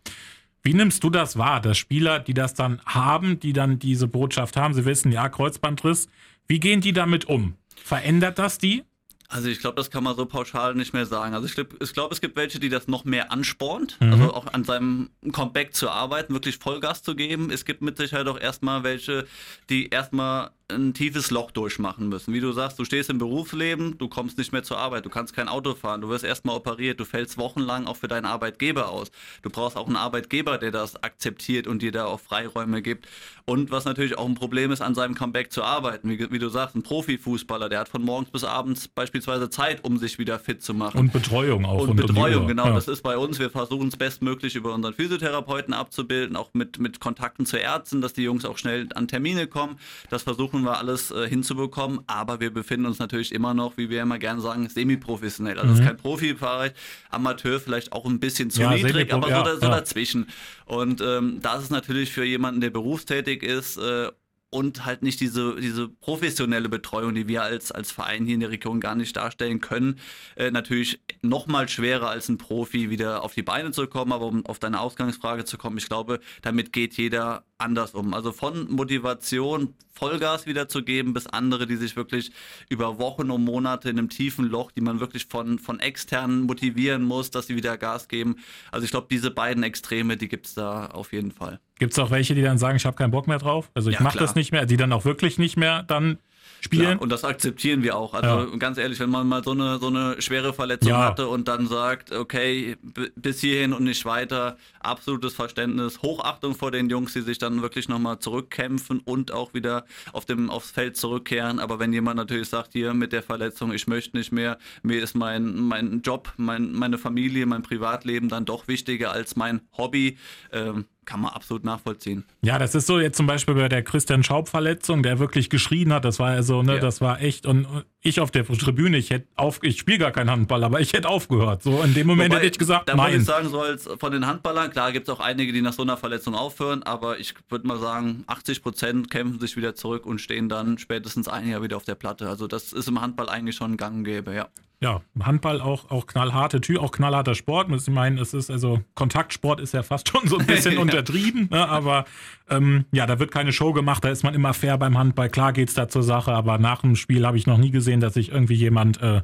A: Wie nimmst du das wahr, dass Spieler, die das dann haben, die dann diese Botschaft haben, sie wissen, ja, Kreuzbandriss, wie gehen die damit um? Verändert das die?
B: Also ich glaube, das kann man so pauschal nicht mehr sagen. Also ich glaube, glaub, es gibt welche, die das noch mehr anspornt, mhm. also auch an seinem Comeback zu arbeiten, wirklich Vollgas zu geben. Es gibt mit Sicherheit auch erstmal welche, die erstmal ein tiefes Loch durchmachen müssen. Wie du sagst, du stehst im Berufsleben, du kommst nicht mehr zur Arbeit, du kannst kein Auto fahren, du wirst erstmal operiert, du fällst wochenlang auch für deinen Arbeitgeber aus. Du brauchst auch einen Arbeitgeber, der das akzeptiert und dir da auch Freiräume gibt. Und was natürlich auch ein Problem ist, an seinem Comeback zu arbeiten. Wie, wie du sagst, ein Profifußballer, der hat von morgens bis abends beispielsweise Zeit, um sich wieder fit zu machen.
A: Und Betreuung auch.
B: Und, und Betreuung, genau. Ja. Das ist bei uns. Wir versuchen es bestmöglich über unseren Physiotherapeuten abzubilden, auch mit, mit Kontakten zu Ärzten, dass die Jungs auch schnell an Termine kommen. Das versuchen versuchen wir alles äh, hinzubekommen, aber wir befinden uns natürlich immer noch, wie wir immer gerne sagen, semi-professionell. Also mhm. es ist kein Profibereich, Amateur vielleicht auch ein bisschen zu ja, niedrig, aber so, ja, so ja. dazwischen. Und ähm, das ist natürlich für jemanden, der berufstätig ist äh, und halt nicht diese, diese professionelle Betreuung, die wir als, als Verein hier in der Region gar nicht darstellen können, äh, natürlich noch mal schwerer als ein Profi wieder auf die Beine zu kommen. Aber um auf deine Ausgangsfrage zu kommen, ich glaube, damit geht jeder anders um. Also von Motivation, Vollgas wiederzugeben, bis andere, die sich wirklich über Wochen und Monate in einem tiefen Loch, die man wirklich von, von externen motivieren muss, dass sie wieder Gas geben. Also ich glaube, diese beiden Extreme, die gibt es da auf jeden Fall.
A: Gibt es auch welche, die dann sagen, ich habe keinen Bock mehr drauf? Also ich ja, mache das nicht mehr, die dann auch wirklich nicht mehr dann spielen. Klar,
B: und das akzeptieren wir auch. Also ja. ganz ehrlich, wenn man mal so eine, so eine schwere Verletzung ja. hatte und dann sagt, okay, bis hierhin und nicht weiter, absolutes Verständnis, Hochachtung vor den Jungs, die sich dann wirklich nochmal zurückkämpfen und auch wieder auf dem, aufs Feld zurückkehren. Aber wenn jemand natürlich sagt, hier mit der Verletzung, ich möchte nicht mehr, mir ist mein, mein Job, mein, meine Familie, mein Privatleben dann doch wichtiger als mein Hobby, ähm, kann man absolut nachvollziehen.
A: Ja, das ist so jetzt zum Beispiel bei der Christian Schaub-Verletzung, der wirklich geschrien hat. Das war ja so, ne, ja. das war echt. Und ich auf der Tribüne, ich hätte auf, ich spiele gar keinen Handball, aber ich hätte aufgehört. So in dem Moment Wobei, hätte ich gesagt,
B: da
A: nein.
B: ich sagen, so als von den Handballern, klar gibt es auch einige, die nach so einer Verletzung aufhören, aber ich würde mal sagen, 80 Prozent kämpfen sich wieder zurück und stehen dann spätestens ein Jahr wieder auf der Platte. Also das ist im Handball eigentlich schon gang und gäbe, ja
A: ja, Handball auch, auch knallharte Tür, auch knallharter Sport. Ich meine, es ist also Kontaktsport ist ja fast schon so ein bisschen untertrieben, ne? aber ähm, ja, da wird keine Show gemacht, da ist man immer fair beim Handball. Klar geht's da zur Sache, aber nach dem Spiel habe ich noch nie gesehen, dass sich irgendwie jemand äh,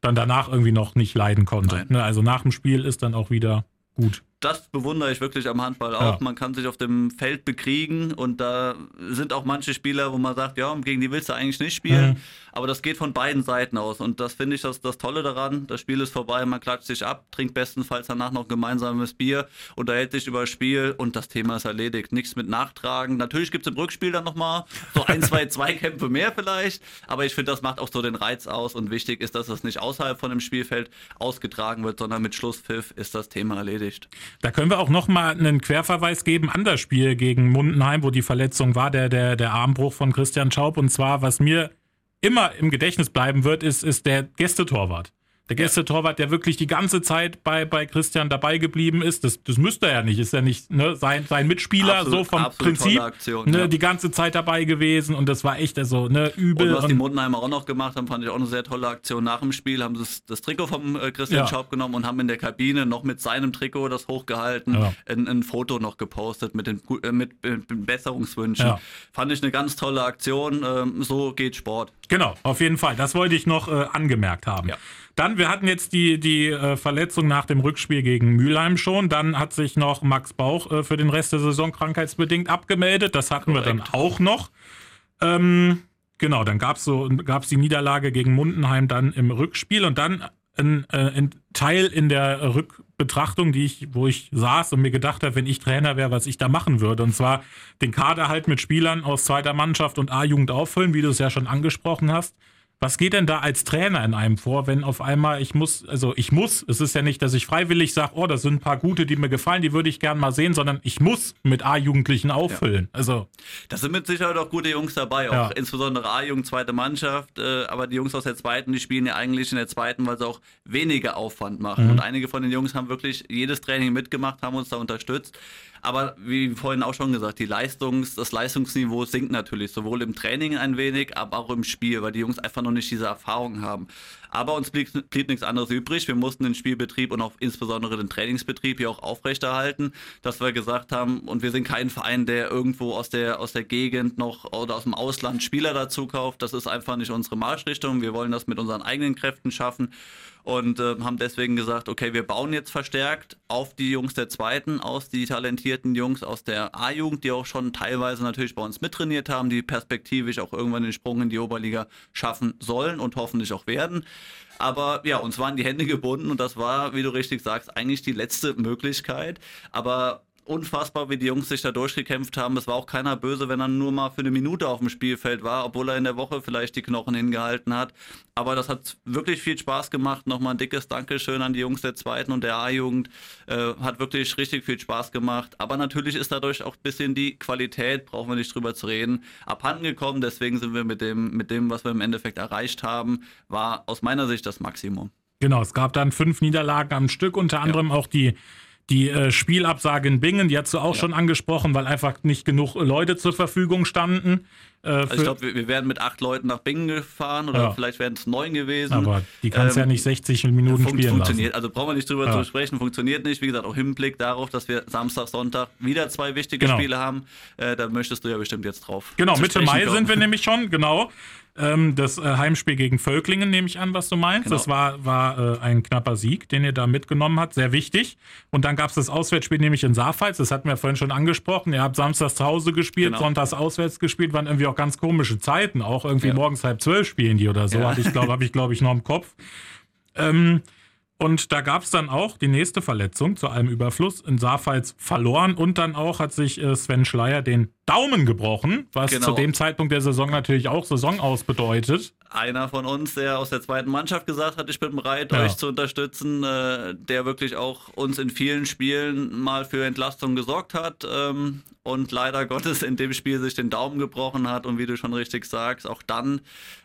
A: dann danach irgendwie noch nicht leiden konnte. Ne? Also nach dem Spiel ist dann auch wieder gut
B: das bewundere ich wirklich am Handball auch. Ja. Man kann sich auf dem Feld bekriegen und da sind auch manche Spieler, wo man sagt, ja, gegen die willst du eigentlich nicht spielen. Mhm. Aber das geht von beiden Seiten aus. Und das finde ich das, das Tolle daran. Das Spiel ist vorbei, man klatscht sich ab, trinkt bestenfalls danach noch gemeinsames Bier, unterhält sich über das Spiel und das Thema ist erledigt. Nichts mit Nachtragen. Natürlich gibt es im Rückspiel dann nochmal so ein, zwei Zweikämpfe mehr vielleicht. Aber ich finde, das macht auch so den Reiz aus. Und wichtig ist, dass das nicht außerhalb von dem Spielfeld ausgetragen wird, sondern mit Schlusspfiff ist das Thema erledigt.
A: Da können wir auch nochmal einen Querverweis geben an das Spiel gegen Mundenheim, wo die Verletzung war, der, der, der Armbruch von Christian Schaub. Und zwar, was mir immer im Gedächtnis bleiben wird, ist, ist der Gästetorwart. Der Gästetorwart, der wirklich die ganze Zeit bei, bei Christian dabei geblieben ist, das, das müsste er ja nicht, ist ja nicht ne, sein, sein Mitspieler, absolut, so vom Prinzip, Aktion, ne, ja. die ganze Zeit dabei gewesen und das war echt also ne, übel.
B: Und was die Mundenheimer auch noch gemacht haben, fand ich auch eine sehr tolle Aktion. Nach dem Spiel haben sie das, das Trikot vom äh, Christian ja. Schaub genommen und haben in der Kabine noch mit seinem Trikot das hochgehalten, ja. ein, ein, Foto noch gepostet mit den äh, mit, mit, Besserungswünschen. Ja. Fand ich eine ganz tolle Aktion. Ähm, so geht Sport.
A: Genau, auf jeden Fall. Das wollte ich noch äh, angemerkt haben. Ja. Dann, wir hatten jetzt die, die äh, Verletzung nach dem Rückspiel gegen Mülheim schon. Dann hat sich noch Max Bauch äh, für den Rest der Saison krankheitsbedingt abgemeldet. Das hatten Korrekt. wir dann auch noch. Ähm, genau, dann gab es so, gab's die Niederlage gegen Mundenheim dann im Rückspiel und dann ein, äh, ein Teil in der Rückbetrachtung, die ich, wo ich saß und mir gedacht habe, wenn ich Trainer wäre, was ich da machen würde. Und zwar den Kader halt mit Spielern aus zweiter Mannschaft und A-Jugend auffüllen, wie du es ja schon angesprochen hast. Was geht denn da als Trainer in einem vor, wenn auf einmal ich muss, also ich muss, es ist ja nicht, dass ich freiwillig sage, oh, das sind ein paar gute, die mir gefallen, die würde ich gern mal sehen, sondern ich muss mit A-Jugendlichen auffüllen. Ja. Also.
B: Da sind mit Sicherheit auch gute Jungs dabei, auch ja. insbesondere A-Jugend, zweite Mannschaft, äh, aber die Jungs aus der zweiten, die spielen ja eigentlich in der zweiten, weil sie auch weniger Aufwand machen. Mhm. Und einige von den Jungs haben wirklich jedes Training mitgemacht, haben uns da unterstützt. Aber wie vorhin auch schon gesagt, die Leistungs-, das Leistungsniveau sinkt natürlich, sowohl im Training ein wenig, aber auch im Spiel, weil die Jungs einfach noch nicht diese Erfahrung haben. Aber uns blieb, blieb nichts anderes übrig. Wir mussten den Spielbetrieb und auch insbesondere den Trainingsbetrieb hier auch aufrechterhalten, dass wir gesagt haben, und wir sind kein Verein, der irgendwo aus der, aus der Gegend noch oder aus dem Ausland Spieler dazu kauft. Das ist einfach nicht unsere Marschrichtung. Wir wollen das mit unseren eigenen Kräften schaffen und äh, haben deswegen gesagt, okay, wir bauen jetzt verstärkt auf die Jungs der zweiten aus, die talentierten Jungs aus der A-Jugend, die auch schon teilweise natürlich bei uns mittrainiert haben, die perspektivisch auch irgendwann den Sprung in die Oberliga schaffen sollen und hoffentlich auch werden. Aber ja, uns waren die Hände gebunden und das war, wie du richtig sagst, eigentlich die letzte Möglichkeit. Aber unfassbar, wie die Jungs sich da durchgekämpft haben. Es war auch keiner böse, wenn er nur mal für eine Minute auf dem Spielfeld war, obwohl er in der Woche vielleicht die Knochen hingehalten hat. Aber das hat wirklich viel Spaß gemacht. Nochmal ein dickes Dankeschön an die Jungs der zweiten und der A-Jugend. Äh, hat wirklich richtig viel Spaß gemacht. Aber natürlich ist dadurch auch ein bisschen die Qualität, brauchen wir nicht drüber zu reden, abhanden gekommen. Deswegen sind wir mit dem, mit dem, was wir im Endeffekt erreicht haben, war aus meiner Sicht das Maximum.
A: Genau, es gab dann fünf Niederlagen am Stück, unter anderem ja. auch die die äh, Spielabsage in Bingen, die hast du auch ja. schon angesprochen, weil einfach nicht genug Leute zur Verfügung standen.
B: Äh, also ich glaube, wir, wir werden mit acht Leuten nach Bingen gefahren oder ja. vielleicht wären es neun gewesen.
A: Aber die kannst ähm, ja nicht 60 Minuten fun spielen
B: funktioniert.
A: Lassen.
B: Also brauchen wir nicht drüber ja. zu sprechen, funktioniert nicht. Wie gesagt, auch im Hinblick darauf, dass wir Samstag, Sonntag wieder zwei wichtige genau. Spiele haben. Äh, da möchtest du ja bestimmt jetzt drauf.
A: Genau, Mitte Mai kommen. sind wir nämlich schon, genau. Ähm, das äh, Heimspiel gegen Völklingen nehme ich an, was du meinst. Genau. Das war, war äh, ein knapper Sieg, den ihr da mitgenommen habt. Sehr wichtig. Und dann gab es das Auswärtsspiel nämlich in Saarpfalz. Das hatten wir vorhin schon angesprochen. Ihr habt samstags zu Hause gespielt, genau. sonntags auswärts gespielt. Waren irgendwie auch ganz komische Zeiten. Auch irgendwie ja. morgens halb zwölf spielen die oder so. Ja. ich glaube, habe ich glaube ich noch im Kopf. Ähm, und da gab es dann auch die nächste Verletzung zu einem Überfluss. In Saarpfalz verloren und dann auch hat sich äh, Sven Schleier den Daumen gebrochen, was genau. zu dem Zeitpunkt der Saison natürlich auch Saison aus bedeutet.
B: Einer von uns, der aus der zweiten Mannschaft gesagt hat, ich bin bereit,
A: Ja.
B: euch zu unterstützen, äh, der wirklich auch uns in vielen Spielen mal für Entlastung gesorgt hat ähm, und leider Gottes in dem Spiel sich den Daumen gebrochen hat und wie du schon richtig sagst, auch dann,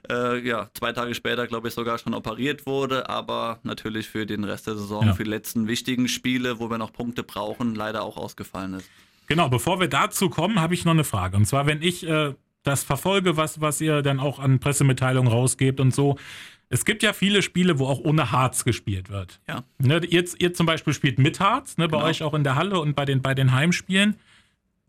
B: äh, ja, zwei Tage später, glaube ich, sogar schon operiert wurde, aber natürlich für den Rest der Saison,
A: Ja.
B: für die letzten wichtigen Spiele, wo wir noch Punkte brauchen, leider auch ausgefallen ist.
A: Genau, bevor wir dazu kommen, habe ich noch eine Frage. Und zwar, wenn ich äh, das verfolge, was, was ihr dann auch an Pressemitteilungen rausgebt und so. Es gibt ja viele Spiele, wo auch ohne Harz gespielt wird.
B: Ja.
A: Ne, ihr, ihr zum Beispiel spielt mit Harz, ne, bei
B: Genau.
A: euch auch in der Halle und bei den, bei den Heimspielen.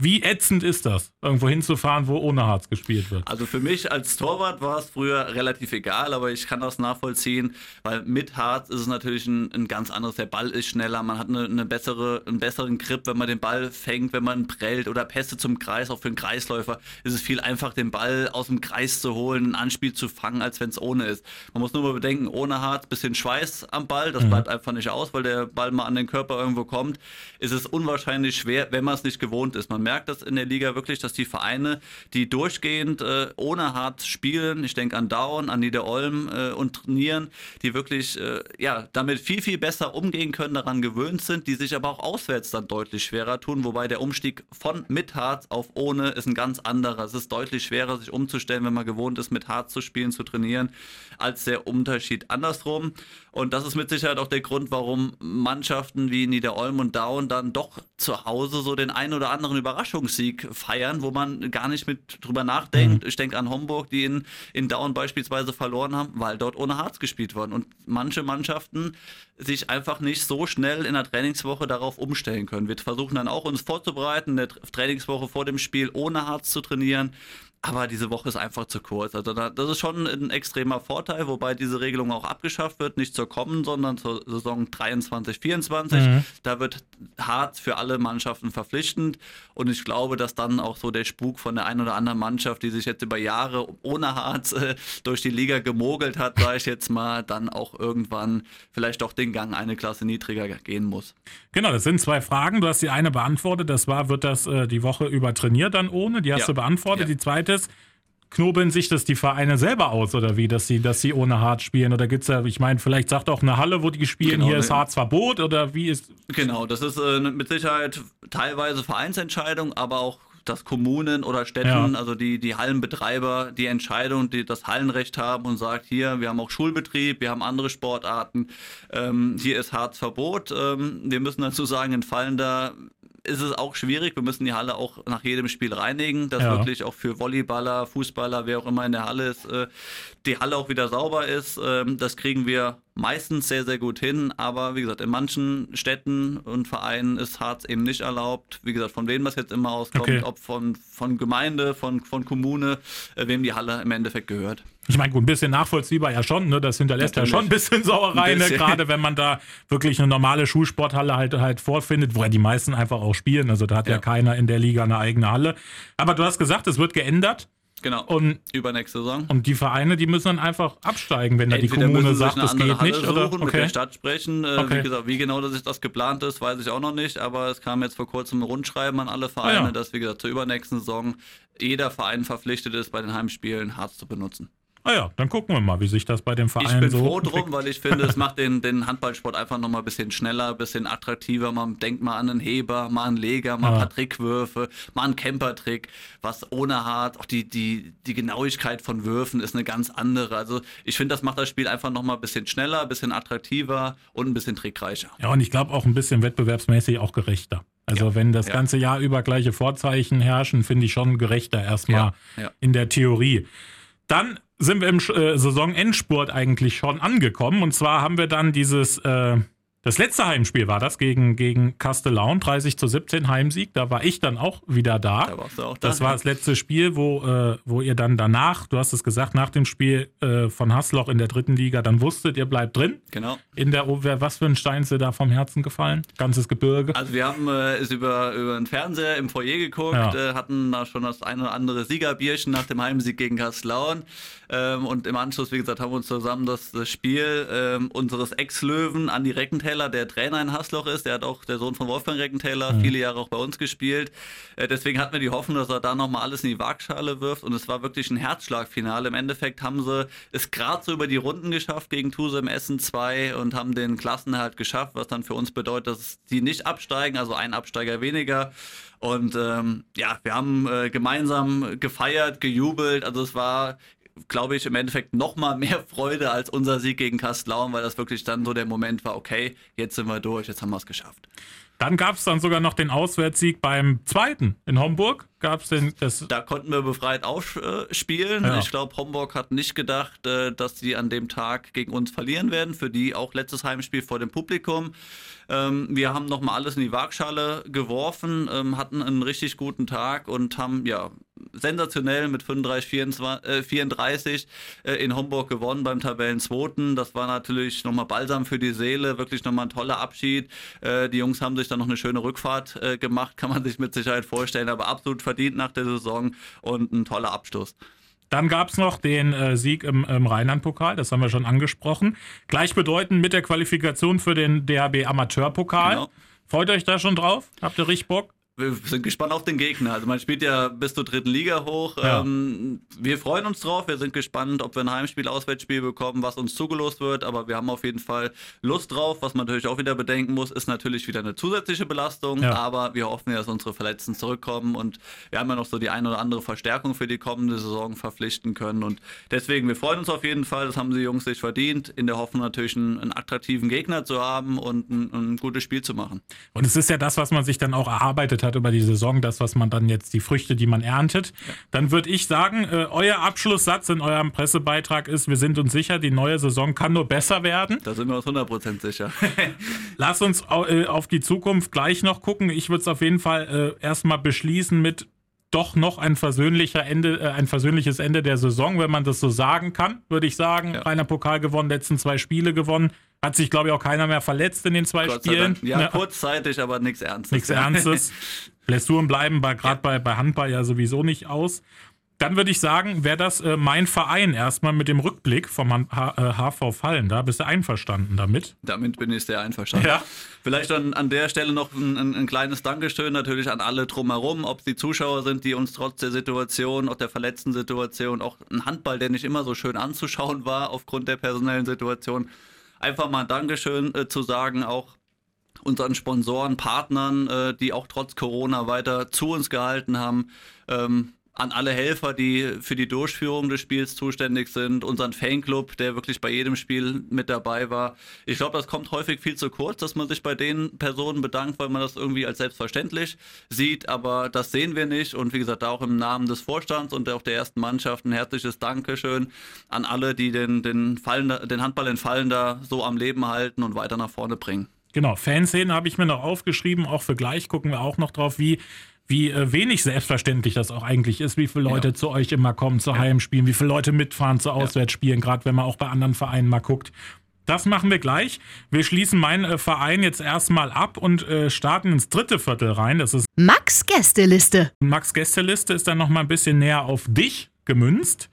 A: Wie ätzend ist das, irgendwo hinzufahren, wo ohne Harz gespielt wird?
B: Also für mich als Torwart war es früher relativ egal, aber ich kann das nachvollziehen, weil mit Harz ist es natürlich ein, ein ganz anderes. Der Ball ist schneller, man hat eine, eine bessere, einen besseren Grip, wenn man den Ball fängt, wenn man prellt oder Pässe zum Kreis. Auch für einen Kreisläufer ist es viel einfacher, den Ball aus dem Kreis zu holen, ein Anspiel zu fangen, als wenn es ohne ist. Man muss nur mal bedenken, ohne Harz, bisschen Schweiß am Ball, das bleibt einfach nicht aus, weil der Ball mal an den Körper irgendwo kommt. Ist es unwahrscheinlich schwer, wenn man es nicht gewohnt ist. Man merkt das in der Liga wirklich, dass die Vereine, die durchgehend äh, ohne Harz spielen, ich denke an Down, an Niederolm äh, und trainieren, die wirklich äh, ja, damit viel, viel besser umgehen können, daran gewöhnt sind, die sich aber auch auswärts dann deutlich schwerer tun, wobei der Umstieg von mit Harz auf ohne ist ein ganz anderer. Es ist deutlich schwerer, sich umzustellen, wenn man gewohnt ist, mit Harz zu spielen, zu trainieren, als der Unterschied andersrum. Und das ist mit Sicherheit auch der Grund, warum Mannschaften wie Niederolm und Down dann doch zu Hause so den ein oder anderen Überraschungssieg feiern, wo man gar nicht mit drüber nachdenkt. Ich denke an Homburg, die in, in Down beispielsweise verloren haben, weil dort ohne Harz gespielt worden. Und manche Mannschaften sich einfach nicht so schnell in der Trainingswoche darauf umstellen können. Wir versuchen dann auch uns vorzubereiten, in der Trainingswoche vor dem Spiel ohne Harz zu trainieren. Aber diese Woche ist einfach zu kurz. Also da, das ist schon ein extremer Vorteil, wobei diese Regelung auch abgeschafft wird, nicht zur kommenden, sondern zur Saison 23, 24. Da wird Harz für alle Mannschaften verpflichtend. Und ich glaube, dass dann auch so der Spuk von der einen oder anderen Mannschaft, die sich jetzt über Jahre ohne Harz äh, durch die Liga gemogelt hat, sage ich jetzt mal, dann auch irgendwann vielleicht doch den Gang eine Klasse niedriger gehen muss.
A: Genau, das sind zwei Fragen. Du hast die eine beantwortet. Das war, wird das äh, die Woche über trainiert dann ohne? Die hast
B: Ja.
A: du beantwortet.
B: Ja.
A: Die zweite ist, knobeln sich das die Vereine selber aus oder wie, dass sie, dass sie ohne Harz spielen? Oder gibt's ja, ich meine, vielleicht sagt auch eine Halle, wo die spielen,
B: Genau,
A: hier ist
B: ne.
A: Harzverbot oder wie ist.
B: Genau, das ist äh, mit Sicherheit teilweise Vereinsentscheidung, aber auch dass Kommunen oder Städten,
A: Ja.
B: also die, die Hallenbetreiber, die Entscheidung, die das Hallenrecht haben und sagt, hier, wir haben auch Schulbetrieb, wir haben andere Sportarten, ähm, hier ist Harzverbot. Ähm, wir müssen dazu sagen, in fallender ist es auch schwierig. Wir müssen die Halle auch nach jedem Spiel reinigen, dass
A: Ja.
B: wirklich auch für Volleyballer, Fußballer, wer auch immer in der Halle ist, äh, die Halle auch wieder sauber ist. Ähm, das kriegen wir meistens sehr, sehr gut hin. Aber wie gesagt, in manchen Städten und Vereinen ist Harz eben nicht erlaubt. Wie gesagt, von wem das jetzt immer auskommt,
A: Okay.
B: ob von, von Gemeinde, von, von Kommune, äh, wem die Halle im Endeffekt gehört.
A: Ich meine, gut, ein bisschen nachvollziehbar ja schon, ne? Das hinterlässt ja
B: Natürlich.
A: schon ein bisschen Sauerei, ne? gerade wenn man da wirklich eine normale Schulsporthalle halt, halt vorfindet, wo ja die meisten einfach auch spielen. Also da hat ja.
B: Ja.
A: keiner in der Liga eine eigene Halle. Aber du hast gesagt, es wird geändert
B: Genau.
A: und,
B: Übernächste Saison.
A: und die Vereine, die müssen dann einfach absteigen, wenn da die Kommune sagt, das geht
B: Halle
A: nicht. Oder?
B: Suchen, mit der
A: Okay.
B: Stadt sprechen. Äh,
A: Okay.
B: Wie gesagt, wie genau das, das geplant ist, weiß ich auch noch nicht. Aber es kam jetzt vor kurzem ein Rundschreiben an alle Vereine,
A: Ah, ja.
B: dass, wie gesagt, zur übernächsten Saison jeder Verein verpflichtet ist, bei den Heimspielen Harz zu benutzen.
A: Ah ja, dann gucken wir mal, wie sich das bei den
B: Ich
A: Vereinen
B: bin
A: so
B: froh drum, weil ich finde, es macht den, den Handballsport einfach nochmal ein bisschen schneller, ein bisschen attraktiver. Man denkt mal an einen Heber, mal einen Leger, mal ein
A: Ja.
B: paar Trickwürfe, mal einen Campertrick, was ohne hart, auch die, die, die Genauigkeit von Würfen ist eine ganz andere. Also ich finde, das macht das Spiel einfach nochmal ein bisschen schneller, ein bisschen attraktiver und ein bisschen trickreicher.
A: Ja, und ich glaube auch ein bisschen wettbewerbsmäßig auch gerechter. Also
B: Ja,
A: wenn das
B: ja.
A: ganze Jahr über gleiche Vorzeichen herrschen, finde ich schon gerechter erstmal in der Theorie. Dann sind wir im äh, Saisonendspurt eigentlich schon angekommen. Und zwar haben wir dann dieses, äh, das letzte Heimspiel war das gegen, gegen Castellaun, 30 zu 17 Heimsieg. Da war ich dann auch wieder da.
B: Da warst du auch da.
A: Das war das letzte Spiel, wo, äh, wo ihr dann danach, du hast es gesagt, nach dem Spiel äh, von Hassloch in der dritten Liga, dann wusstet, ihr bleibt drin.
B: Genau.
A: In der, wer- was für ein Stein ist dir da vom Herzen gefallen? Ganzes Gebirge.
B: Also wir haben äh, es über, über den Fernseher im Foyer geguckt,
A: Ja.
B: äh, hatten da schon das ein oder andere Siegerbierchen nach dem Heimsieg gegen Kaslauen ähm, und im Anschluss, wie gesagt, haben wir uns zusammen das, das Spiel ähm, unseres Ex-Löwen Andi Reckentherz Reckenthaler, der Trainer in Hasloch ist. Der hat auch der Sohn von Wolfgang Reckenthaler mhm. viele Jahre auch bei uns gespielt. Äh, deswegen hatten wir die Hoffnung, dass er da nochmal alles in die Waagschale wirft. Und es war wirklich ein Herzschlagfinale. Im Endeffekt haben sie es gerade so über die Runden geschafft gegen Tuse im Essen 2 und haben den Klassenhalt geschafft, was dann für uns bedeutet, dass die nicht absteigen, also ein Absteiger weniger. Und ähm, ja, wir haben äh, gemeinsam gefeiert, gejubelt. Also es war glaube ich, im Endeffekt noch mal mehr Freude als unser Sieg gegen Kastlauen, weil das wirklich dann so der Moment war, okay, jetzt sind wir durch, jetzt haben wir es geschafft.
A: Dann gab es dann sogar noch den Auswärtssieg beim zweiten in Homburg. Gab's den,
B: das da konnten wir befreit aufspielen. Ja. Ich glaube, Homburg hat nicht gedacht, äh, dass sie an dem Tag gegen uns verlieren werden. Für die auch letztes Heimspiel vor dem Publikum. Ähm, wir haben nochmal alles in die Waagschale geworfen, ähm, hatten einen richtig guten Tag und haben ja sensationell mit 35, 24, äh, 34 äh, in Homburg gewonnen beim Tabellenzweiten. Das war natürlich nochmal balsam für die Seele, wirklich nochmal ein toller Abschied. Äh, die Jungs haben sich dann noch eine schöne Rückfahrt äh, gemacht, kann man sich mit Sicherheit vorstellen, aber absolut verdient nach der Saison und ein toller Abschluss.
A: Dann gab es noch den äh, Sieg im, im Rheinland-Pokal, das haben wir schon angesprochen. Gleichbedeutend mit der Qualifikation für den DHB Amateurpokal. Genau. Freut euch da schon drauf? Habt ihr richtig Bock?
B: Wir sind gespannt auf den Gegner. Also man spielt ja bis zur dritten Liga hoch. Ja. Ähm, wir freuen uns drauf. Wir sind gespannt, ob wir ein Heimspiel, Auswärtsspiel bekommen, was uns zugelost wird. Aber wir haben auf jeden Fall Lust drauf. Was man natürlich auch wieder bedenken muss, ist natürlich wieder eine zusätzliche Belastung. Ja. Aber wir hoffen ja, dass unsere Verletzten zurückkommen und wir haben ja noch so die eine oder andere Verstärkung für die kommende Saison verpflichten können. Und deswegen, wir freuen uns auf jeden Fall. Das haben die Jungs sich verdient. In der Hoffnung natürlich einen, einen attraktiven Gegner zu haben und ein, ein gutes Spiel zu machen.
A: Und es ist ja das, was man sich dann auch erarbeitet hat hat über die Saison, das, was man dann jetzt, die Früchte, die man erntet. Dann würde ich sagen, äh, euer Abschlusssatz in eurem Pressebeitrag ist, wir sind uns sicher, die neue Saison kann nur besser werden.
B: Da sind wir uns 100% sicher.
A: Lass uns äh, auf die Zukunft gleich noch gucken. Ich würde es auf jeden Fall äh, erstmal beschließen mit doch noch ein versöhnlicher Ende, äh, ein versöhnliches Ende der Saison, wenn man das so sagen kann, würde ich sagen. Ja. Rainer Pokal gewonnen, letzten zwei Spiele gewonnen. Hat sich, glaube ich, auch keiner mehr verletzt in den zwei Gott Spielen.
B: Ja, ja, kurzzeitig, aber nichts Ernstes.
A: Nichts Ernstes. Blessuren bleiben bei, gerade ja. bei, bei Handball ja sowieso nicht aus. Dann würde ich sagen, wäre das äh, mein Verein erstmal mit dem Rückblick vom H äh, HV Fallen. Da bist du einverstanden damit?
B: Damit bin ich sehr einverstanden. Ja. Vielleicht dann an der Stelle noch ein, ein, ein, kleines Dankeschön natürlich an alle drumherum, ob es die Zuschauer sind, die uns trotz der Situation, auch der verletzten Situation, auch ein Handball, der nicht immer so schön anzuschauen war aufgrund der personellen Situation, einfach mal Dankeschön äh, zu sagen, auch unseren Sponsoren, Partnern, äh, die auch trotz Corona weiter zu uns gehalten haben. Ähm, an alle Helfer, die für die Durchführung des Spiels zuständig sind, unseren Fanclub, der wirklich bei jedem Spiel mit dabei war. Ich glaube, das kommt häufig viel zu kurz, dass man sich bei den Personen bedankt, weil man das irgendwie als selbstverständlich sieht, aber das sehen wir nicht und wie gesagt, auch im Namen des Vorstands und auch der ersten Mannschaft ein herzliches Dankeschön an alle, die den, den, Fallen, den Handball in Fallen da so am Leben halten und weiter nach vorne bringen.
A: Genau, Fanszenen habe ich mir noch aufgeschrieben, auch für gleich gucken wir auch noch drauf, wie wie äh, wenig selbstverständlich das auch eigentlich ist, wie viele Leute ja. zu euch immer kommen zu ja. Heimspielen, wie viele Leute mitfahren zu Auswärtsspielen, ja. gerade wenn man auch bei anderen Vereinen mal guckt. Das machen wir gleich. Wir schließen meinen äh, Verein jetzt erstmal ab und äh, starten ins dritte Viertel rein. Das ist
C: Max Gästeliste.
A: Max Gästeliste ist dann noch mal ein bisschen näher auf dich gemünzt.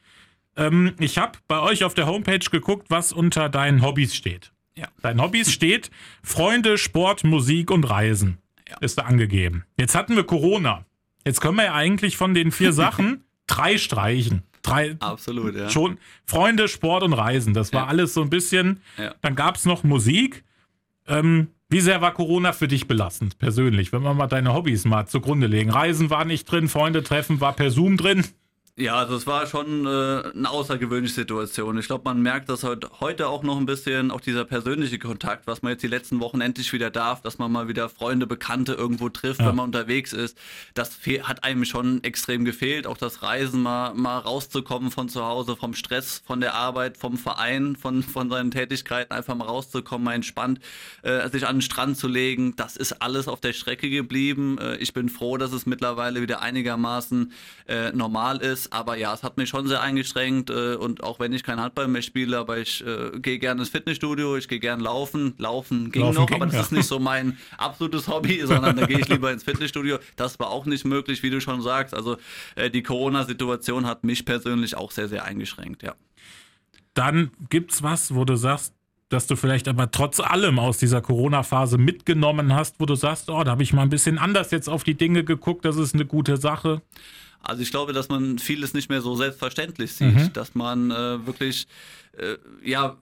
A: Ähm, ich habe bei euch auf der Homepage geguckt, was unter deinen Hobbys steht. Ja. Dein Hobbys steht Freunde, Sport, Musik und Reisen. Ja. Ist da angegeben. Jetzt hatten wir Corona. Jetzt können wir ja eigentlich von den vier Sachen drei streichen. Drei,
B: Absolut, ja.
A: Schon Freunde, Sport und Reisen. Das war ja. alles so ein bisschen. Ja. Dann gab es noch Musik. Ähm, wie sehr war Corona für dich belastend, persönlich, wenn wir mal deine Hobbys mal zugrunde legen? Reisen war nicht drin, Freunde treffen war per Zoom drin.
B: Ja, also es war schon äh, eine außergewöhnliche Situation. Ich glaube, man merkt das heute auch noch ein bisschen, auch dieser persönliche Kontakt, was man jetzt die letzten Wochen endlich wieder darf, dass man mal wieder Freunde, Bekannte irgendwo trifft, ja. wenn man unterwegs ist. Das hat einem schon extrem gefehlt. Auch das Reisen, mal, mal rauszukommen von zu Hause, vom Stress, von der Arbeit, vom Verein, von, von seinen Tätigkeiten, einfach mal rauszukommen, mal entspannt äh, sich an den Strand zu legen. Das ist alles auf der Strecke geblieben. Äh, ich bin froh, dass es mittlerweile wieder einigermaßen äh, normal ist aber ja, es hat mich schon sehr eingeschränkt äh, und auch wenn ich kein Handball mehr spiele, aber ich äh, gehe gerne ins Fitnessstudio, ich gehe gerne laufen, laufen ging laufen noch, ging, aber das ja. ist nicht so mein absolutes Hobby, sondern da gehe ich lieber ins Fitnessstudio. Das war auch nicht möglich, wie du schon sagst. Also äh, die Corona-Situation hat mich persönlich auch sehr, sehr eingeschränkt, ja.
A: Dann gibt es was, wo du sagst, dass du vielleicht aber trotz allem aus dieser Corona-Phase mitgenommen hast, wo du sagst, oh, da habe ich mal ein bisschen anders jetzt auf die Dinge geguckt, das ist eine gute Sache?
B: Also ich glaube, dass man vieles nicht mehr so selbstverständlich sieht, mhm. dass man äh, wirklich äh, ja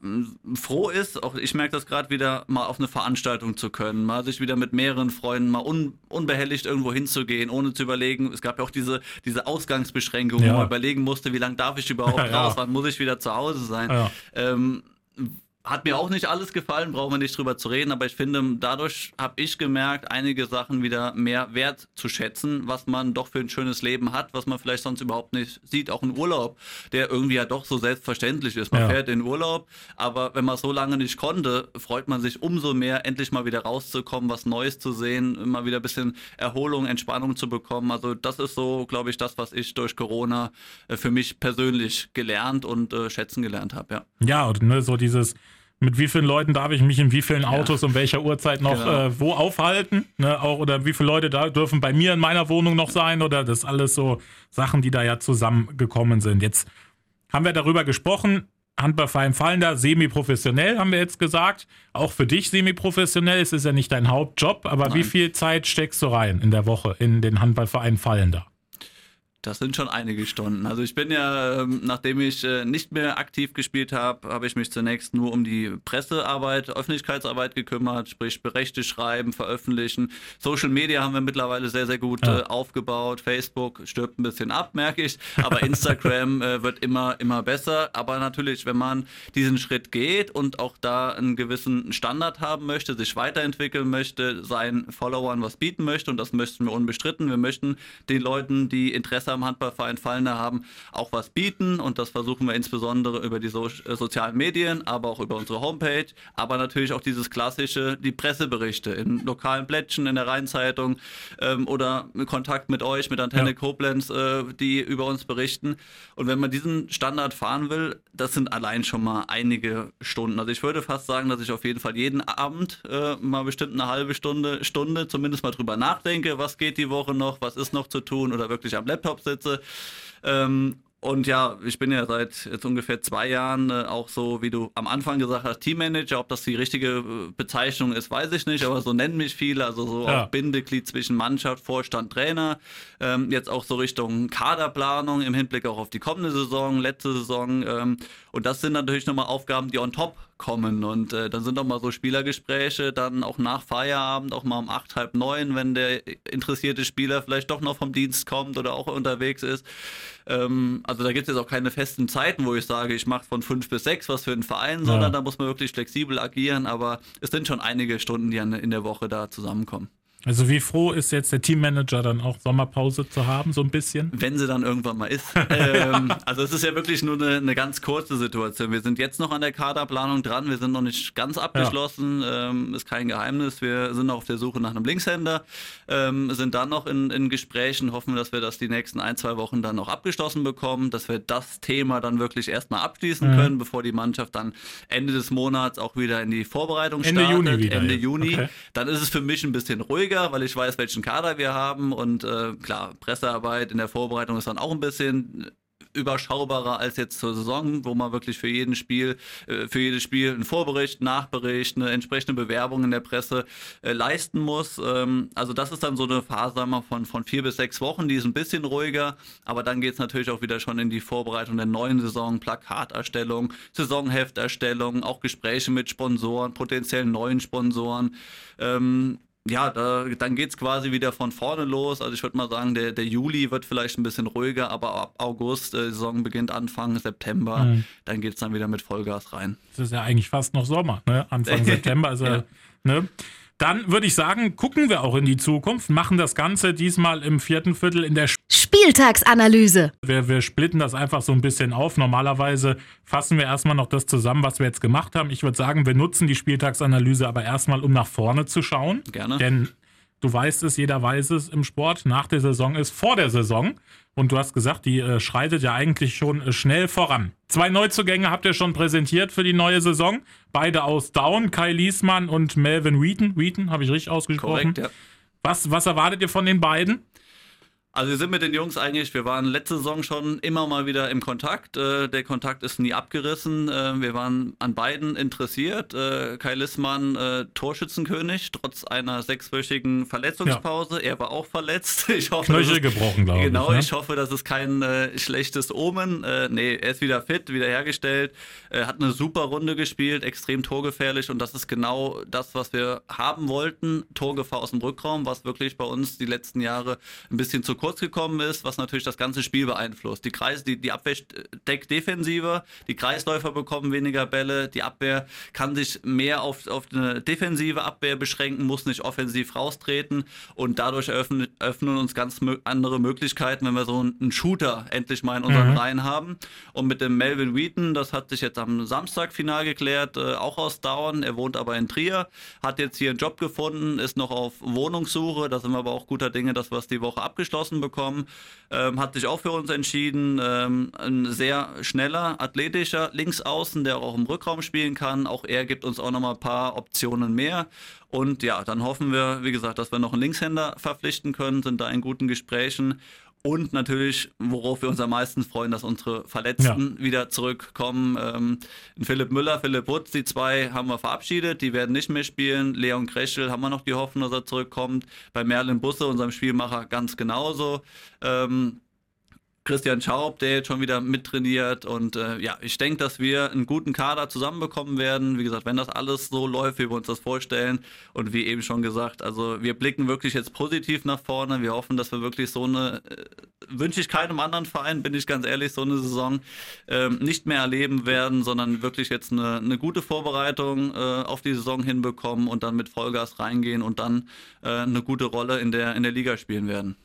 B: froh ist. Auch ich merke das gerade wieder, mal auf eine Veranstaltung zu können, mal sich wieder mit mehreren Freunden mal un, unbehelligt irgendwo hinzugehen, ohne zu überlegen. Es gab ja auch diese diese Ausgangsbeschränkung, ja. wo man überlegen musste, wie lange darf ich überhaupt ja, raus, wann muss ich wieder zu Hause sein. Ja. Ähm, hat mir auch nicht alles gefallen, brauchen wir nicht drüber zu reden, aber ich finde, dadurch habe ich gemerkt, einige Sachen wieder mehr wert zu schätzen, was man doch für ein schönes Leben hat, was man vielleicht sonst überhaupt nicht sieht. Auch ein Urlaub, der irgendwie ja doch so selbstverständlich ist. Man ja. fährt in Urlaub, aber wenn man so lange nicht konnte, freut man sich umso mehr, endlich mal wieder rauszukommen, was Neues zu sehen, mal wieder ein bisschen Erholung, Entspannung zu bekommen. Also das ist so, glaube ich, das, was ich durch Corona äh, für mich persönlich gelernt und äh, schätzen gelernt habe. Ja,
A: ja und ne, so dieses mit wie vielen Leuten darf ich mich in wie vielen Autos ja. um welcher Uhrzeit noch genau. äh, wo aufhalten, ne? auch, oder wie viele Leute da dürfen bei mir in meiner Wohnung noch sein oder das alles so Sachen, die da ja zusammengekommen sind. Jetzt haben wir darüber gesprochen, Handballverein Fallender, semi-professionell, haben wir jetzt gesagt. Auch für dich semi-professionell, es ist ja nicht dein Hauptjob, aber Nein. wie viel Zeit steckst du rein in der Woche in den Handballverein Fallender?
B: Das sind schon einige Stunden. Also ich bin ja, ähm, nachdem ich äh, nicht mehr aktiv gespielt habe, habe ich mich zunächst nur um die Pressearbeit, Öffentlichkeitsarbeit gekümmert, sprich Berichte schreiben, veröffentlichen. Social Media haben wir mittlerweile sehr, sehr gut ja. Äh, aufgebaut. Facebook stirbt ein bisschen ab, merke ich. Aber Instagram äh, wird immer, immer besser. Aber natürlich, wenn man diesen Schritt geht und auch da einen gewissen Standard haben möchte, sich weiterentwickeln möchte, seinen Followern was bieten möchte, und das möchten wir unbestritten. Wir möchten den Leuten, die Interesse am Handballverein Fallner haben, auch was bieten und das versuchen wir insbesondere über die so äh, sozialen Medien, aber auch über unsere Homepage, aber natürlich auch dieses klassische, die Presseberichte in lokalen Plättchen, in der Rheinzeitung ähm, oder Kontakt mit euch, mit Antenne ja. Koblenz, äh, die über uns berichten. Und wenn man diesen Standard fahren will, das sind allein schon mal einige Stunden. Also ich würde fast sagen, dass ich auf jeden Fall jeden Abend äh, mal bestimmt eine halbe Stunde, Stunde zumindest mal drüber nachdenke, was geht die Woche noch, was ist noch zu tun oder wirklich am Laptop sitze. Ähm, und ja, ich bin ja seit jetzt ungefähr zwei Jahren äh, auch so, wie du am Anfang gesagt hast, Teammanager. Ob das die richtige äh, Bezeichnung ist, weiß ich nicht, aber so nennen mich viele. Also so ja. auch Bindeglied zwischen Mannschaft, Vorstand, Trainer. Ähm, jetzt auch so Richtung Kaderplanung im Hinblick auch auf die kommende Saison, letzte Saison. Ähm, und das sind natürlich nochmal Aufgaben, die on top kommen. Und äh, dann sind auch mal so Spielergespräche, dann auch nach Feierabend, auch mal um acht, halb neun, wenn der interessierte Spieler vielleicht doch noch vom Dienst kommt oder auch unterwegs ist. Ähm, also da gibt es jetzt auch keine festen Zeiten, wo ich sage, ich mache von fünf bis sechs was für einen Verein, ja. sondern da muss man wirklich flexibel agieren. Aber es sind schon einige Stunden, die in der Woche da zusammenkommen.
A: Also wie froh ist jetzt der Teammanager dann auch Sommerpause zu haben, so ein bisschen?
B: Wenn sie dann irgendwann mal ist. ähm, also es ist ja wirklich nur eine, eine, ganz kurze Situation. Wir sind jetzt noch an der Kaderplanung dran, wir sind noch nicht ganz abgeschlossen, ja. ähm, ist kein Geheimnis. Wir sind noch auf der Suche nach einem Linkshänder, ähm, sind dann noch in, in, Gesprächen, hoffen, dass wir das die nächsten ein, zwei Wochen dann noch abgeschlossen bekommen, dass wir das Thema dann wirklich erstmal abschließen mhm. können, bevor die Mannschaft dann Ende des Monats auch wieder in die Vorbereitung
A: Ende
B: startet.
A: Juni wieder,
B: Ende Juni. Okay. Dann ist es für mich ein bisschen ruhiger ruhiger, weil ich weiß, welchen Kader wir haben und äh, klar, Pressearbeit in der Vorbereitung ist dann auch ein bisschen überschaubarer als jetzt zur Saison, wo man wirklich für jeden Spiel, äh, für jedes Spiel einen Vorbericht, Nachbericht, eine entsprechende Bewerbung in der Presse äh, leisten muss. Ähm, also das ist dann so eine Phase von, von vier bis sechs Wochen, die ist ein bisschen ruhiger, aber dann geht es natürlich auch wieder schon in die Vorbereitung der neuen Saison, Plakaterstellung, Saisonhefterstellung, auch Gespräche mit Sponsoren, potenziellen neuen Sponsoren. Ähm, ja, da, dann geht es quasi wieder von vorne los. Also ich würde mal sagen, der, der Juli wird vielleicht ein bisschen ruhiger, aber ab August, äh, Saison beginnt Anfang September, mhm. dann geht es dann wieder mit Vollgas rein.
A: Das ist ja eigentlich fast noch Sommer, ne? Anfang September. Also, ja. ne? Dann würde ich sagen, gucken wir auch in die Zukunft, machen das Ganze diesmal im vierten Viertel in der
C: Spieltagsanalyse.
A: Wir, wir splitten das einfach so ein bisschen auf. Normalerweise fassen wir erstmal noch das zusammen, was wir jetzt gemacht haben. Ich würde sagen, wir nutzen die Spieltagsanalyse aber erstmal, um nach vorne zu schauen.
B: Gerne.
A: Denn du weißt es, jeder weiß es im Sport, nach der Saison ist vor der Saison. Und du hast gesagt, die äh, schreitet ja eigentlich schon äh, schnell voran. Zwei Neuzugänge habt ihr schon präsentiert für die neue Saison. Beide aus Down, Kai Liesmann und Melvin Wheaton. Wheaton, habe ich richtig ausgesprochen. Korrekt, ja. Was, was erwartet ihr von den beiden?
B: Also wir sind mit den Jungs eigentlich, wir waren letzte Saison schon immer mal wieder im Kontakt. Äh, der Kontakt ist nie abgerissen. Äh, wir waren an beiden interessiert. Äh, Kai Lissmann, äh, Torschützenkönig, trotz einer sechswöchigen Verletzungspause. Ja. Er war auch verletzt.
A: Ich hoffe, Knöchel gebrochen, glaube
B: ich. Genau, ne? ich hoffe, das ist kein äh, schlechtes Omen. Äh, nee, er ist wieder fit, wieder hergestellt. Er hat eine super Runde gespielt, extrem torgefährlich und das ist genau das, was wir haben wollten. Torgefahr aus dem Rückraum, was wirklich bei uns die letzten Jahre ein bisschen zu kurz gekommen ist, was natürlich das ganze Spiel beeinflusst. Die Kreis, die, die Abwehr deckt defensiver, die Kreisläufer bekommen weniger Bälle, die Abwehr kann sich mehr auf, auf eine defensive Abwehr beschränken, muss nicht offensiv raustreten und dadurch eröffnen, öffnen uns ganz andere Möglichkeiten, wenn wir so einen Shooter endlich mal in unseren mhm. Reihen haben. Und mit dem Melvin Wheaton, das hat sich jetzt am Samstag final geklärt, äh, auch aus Dauern. Er wohnt aber in Trier, hat jetzt hier einen Job gefunden, ist noch auf Wohnungssuche. Da sind wir aber auch guter Dinge, dass wir es die Woche abgeschlossen Chancen bekommen, ähm, hat sich auch für uns entschieden. Ähm, ein sehr schneller, athletischer Linksaußen, der auch im Rückraum spielen kann. Auch er gibt uns auch noch mal ein paar Optionen mehr. Und ja, dann hoffen wir, wie gesagt, dass wir noch einen Linkshänder verpflichten können, sind da in guten Gesprächen. Und natürlich, worauf wir uns am meisten freuen, dass unsere Verletzten ja. wieder zurückkommen. Ähm, Philipp Müller, Philipp Wutz, die zwei haben wir verabschiedet, die werden nicht mehr spielen. Leon Kreschel haben wir noch die Hoffnung, dass er zurückkommt. Bei Merlin Busse, unserem Spielmacher, ganz genauso. Ähm, Christian Schaub, der jetzt schon wieder mittrainiert. Und äh, ja, ich denke, dass wir einen guten Kader zusammenbekommen werden. Wie gesagt, wenn das alles so läuft, wie wir uns das vorstellen. Und wie eben schon gesagt, also wir blicken wirklich jetzt positiv nach vorne. Wir hoffen, dass wir wirklich so eine, äh, wünsche ich keinem anderen Verein, bin ich ganz ehrlich, so eine Saison äh, nicht mehr erleben werden, sondern wirklich jetzt eine, eine gute Vorbereitung äh, auf die Saison hinbekommen und dann mit Vollgas reingehen und dann äh, eine gute Rolle in der, in der Liga spielen werden.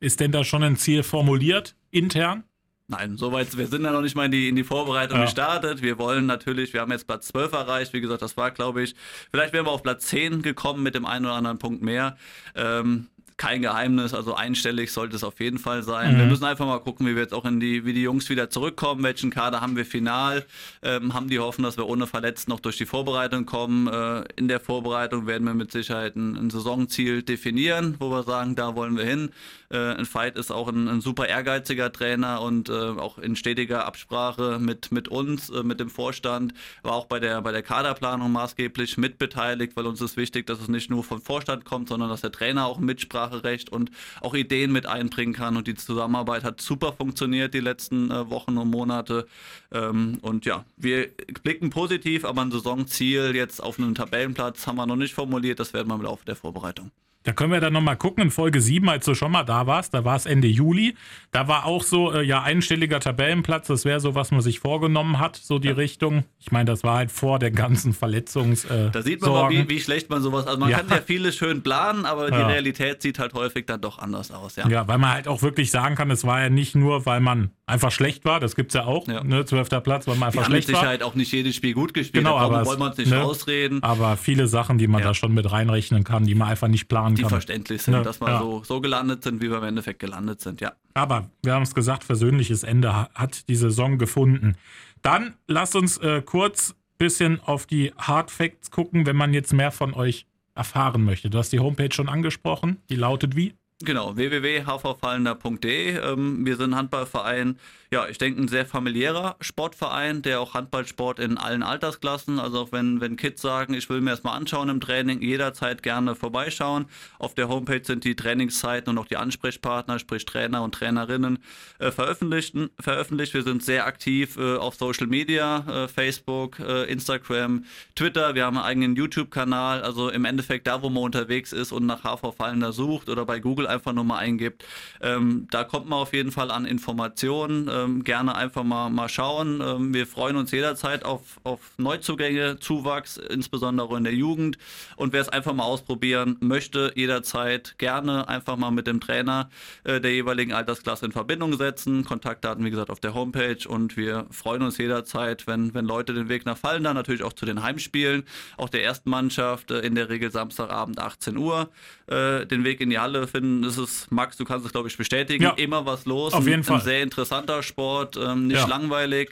A: Ist denn da schon ein Ziel formuliert, intern?
B: Nein, soweit, wir sind ja noch nicht mal in die, in die Vorbereitung ja. gestartet. Wir wollen natürlich, wir haben jetzt Platz 12 erreicht. Wie gesagt, das war, glaube ich, vielleicht wären wir auf Platz 10 gekommen mit dem einen oder anderen Punkt mehr. Ähm, kein Geheimnis, also einstellig sollte es auf jeden Fall sein. Mhm. Wir müssen einfach mal gucken, wie wir jetzt auch in die, wie die Jungs wieder zurückkommen, welchen Kader haben wir final, ähm, haben die Hoffen, dass wir ohne Verletzten noch durch die Vorbereitung kommen. Äh, in der Vorbereitung werden wir mit Sicherheit ein, ein, Saisonziel definieren, wo wir sagen, da wollen wir hin. Äh, ein Fight ist auch ein, ein super ehrgeiziger Trainer und äh, auch in stetiger Absprache mit, mit uns, äh, mit dem Vorstand, war auch bei der, bei der Kaderplanung maßgeblich mitbeteiligt, weil uns ist wichtig, dass es nicht nur vom Vorstand kommt, sondern dass der Trainer auch Mitsprache Mitspracherecht und auch Ideen mit einbringen kann. Und die Zusammenarbeit hat super funktioniert die letzten äh, Wochen und Monate. Ähm, und ja, wir blicken positiv, aber ein Saisonziel jetzt auf einen Tabellenplatz haben wir noch nicht formuliert. Das werden wir im Laufe der Vorbereitung.
A: Da können wir dann nochmal gucken, in Folge 7, als du schon mal da warst, da war es Ende Juli. Da war auch so, äh, ja, einstelliger Tabellenplatz, das wäre so, was man sich vorgenommen hat, so die ja. Richtung. Ich meine, das war halt vor der ganzen Verletzungs. Äh,
B: da sieht man mal, wie, wie, schlecht man sowas, also man ja. kann ja vieles schön planen, aber die Realität sieht halt häufig dann doch anders aus, ja.
A: Ja, weil man halt auch wirklich sagen kann, es war ja nicht nur, weil man einfach schlecht war, das gibt es ja auch, ja. ne, zwölfter Platz, weil man einfach wir schlecht
B: mit Sicherheit auch nicht jedes Spiel gut gespielt,
A: genau,
B: aber
A: wollen wir uns nicht ne, ausreden. Aber viele Sachen, die man da schon mit reinrechnen kann, die man einfach nicht planen
B: die
A: kann.
B: Verständlich sind, ne? dass wir so, so gelandet sind, wie wir im Endeffekt gelandet sind, ja.
A: Aber wir haben es gesagt, versöhnliches Ende hat die Saison gefunden. Dann lasst uns äh, kurz bisschen auf die Hard Facts gucken, wenn man jetzt mehr von euch erfahren möchte. Du hast die Homepage schon angesprochen. Die lautet wie?
B: Genau, www.hvfallender.de. Ähm, wir sind ein Handballverein, ja, ich denke, ein sehr familiärer Sportverein, der auch Handballsport in allen Altersklassen, also auch wenn, wenn Kids sagen, ich will mir das mal anschauen im Training, jederzeit gerne vorbeischauen. Auf der Homepage sind die Trainingszeiten und auch die Ansprechpartner, sprich Trainer und Trainerinnen, äh, veröffentlicht, veröffentlicht. Wir sind sehr aktiv äh, auf Social Media, äh, Facebook, äh, Instagram, Twitter. Wir haben einen eigenen YouTube-Kanal. Also im Endeffekt da, wo man unterwegs ist und nach HV Fallender sucht oder bei Google einfach nur mal eingibt, ähm, da kommt man auf jeden Fall an Informationen ähm, gerne einfach mal, mal schauen. Ähm, wir freuen uns jederzeit auf, auf Neuzugänge, Zuwachs, insbesondere in der Jugend. Und wer es einfach mal ausprobieren möchte, jederzeit gerne einfach mal mit dem Trainer äh, der jeweiligen Altersklasse in Verbindung setzen. Kontaktdaten, wie gesagt, auf der Homepage. Und wir freuen uns jederzeit, wenn, wenn Leute den Weg nach Fallen dann natürlich auch zu den Heimspielen, auch der ersten Mannschaft, äh, in der Regel Samstagabend 18 Uhr, äh, den Weg in die Halle finden. Das ist, Max, du kannst es, glaube ich, bestätigen. Ja, immer was los.
A: Auf jeden ein, Fall.
B: Ein sehr interessanter Sport, ähm, nicht ja. langweilig.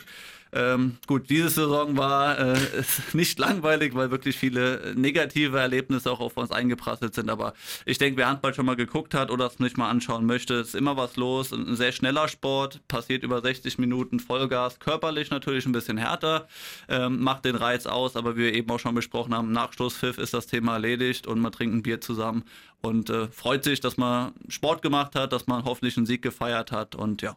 B: Ähm, gut, diese Saison war äh, nicht langweilig, weil wirklich viele negative Erlebnisse auch auf uns eingeprasselt sind. Aber ich denke, wer Handball schon mal geguckt hat oder es nicht mal anschauen möchte, ist immer was los. Ein sehr schneller Sport, passiert über 60 Minuten Vollgas, körperlich natürlich ein bisschen härter, ähm, macht den Reiz aus. Aber wie wir eben auch schon besprochen haben, nach Stoßpfiff ist das Thema erledigt und man trinkt ein Bier zusammen und äh, freut sich, dass man Sport gemacht hat, dass man hoffentlich einen Sieg gefeiert hat und ja.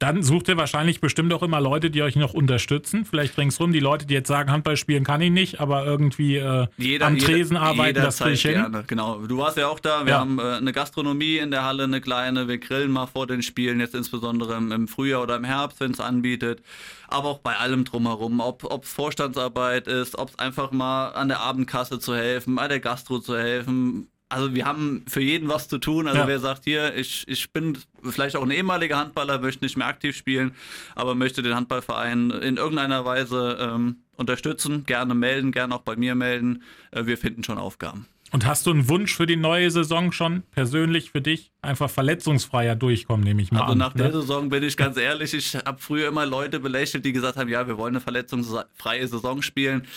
A: Dann sucht ihr wahrscheinlich bestimmt auch immer Leute, die euch noch unterstützen. Vielleicht ringsrum die Leute, die jetzt sagen, Handball spielen kann ich nicht, aber irgendwie äh, jeder, am Tresen jeder, arbeiten, das kriege ich hin. Gerne.
B: Genau, du warst ja auch da. Wir ja. haben äh, eine Gastronomie in der Halle, eine kleine. Wir grillen mal vor den Spielen, jetzt insbesondere im, im Frühjahr oder im Herbst, wenn es anbietet. Aber auch bei allem drumherum, ob es Vorstandsarbeit ist, ob es einfach mal an der Abendkasse zu helfen, bei der Gastro zu helfen, also wir haben für jeden was zu tun. Also ja. wer sagt hier, ich, ich bin vielleicht auch ein ehemaliger Handballer, möchte nicht mehr aktiv spielen, aber möchte den Handballverein in irgendeiner Weise ähm, unterstützen, gerne melden, gerne auch bei mir melden. Äh, wir finden schon Aufgaben.
A: Und hast du einen Wunsch für die neue Saison schon persönlich für dich? Einfach verletzungsfreier durchkommen, nehme ich mal
B: also
A: an.
B: nach ne? der Saison bin ich ganz ehrlich, ich habe früher immer Leute belächelt, die gesagt haben, ja, wir wollen eine verletzungsfreie Saison spielen.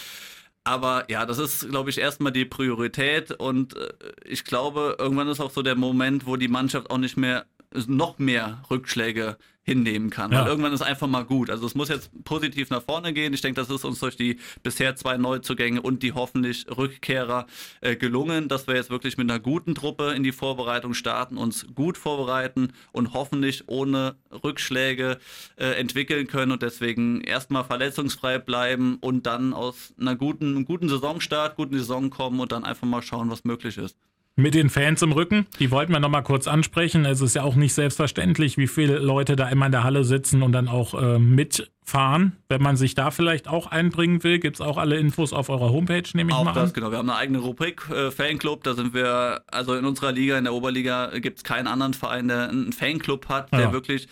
B: Aber ja, das ist, glaube ich, erstmal die Priorität und äh, ich glaube, irgendwann ist auch so der Moment, wo die Mannschaft auch nicht mehr noch mehr Rückschläge hinnehmen kann. Ja. Weil irgendwann ist einfach mal gut. Also es muss jetzt positiv nach vorne gehen. Ich denke, das ist uns durch die bisher zwei Neuzugänge und die hoffentlich Rückkehrer äh, gelungen, dass wir jetzt wirklich mit einer guten Truppe in die Vorbereitung starten, uns gut vorbereiten und hoffentlich ohne Rückschläge äh, entwickeln können und deswegen erstmal verletzungsfrei bleiben und dann aus einer guten, guten Saisonstart, guten Saison kommen und dann einfach mal schauen, was möglich ist
A: mit den Fans im Rücken. Die wollten wir nochmal kurz ansprechen. Es ist ja auch nicht selbstverständlich, wie viele Leute da immer in der Halle sitzen und dann auch äh, mitfahren. Wenn man sich da vielleicht auch einbringen will, gibt es auch alle Infos auf eurer Homepage, nehme ich auch mal das, an.
B: genau. Wir haben eine eigene Rubrik, äh, Fanclub. Da sind wir, also in unserer Liga, in der Oberliga, gibt es keinen anderen Verein, der einen Fanclub hat, der ja. wirklich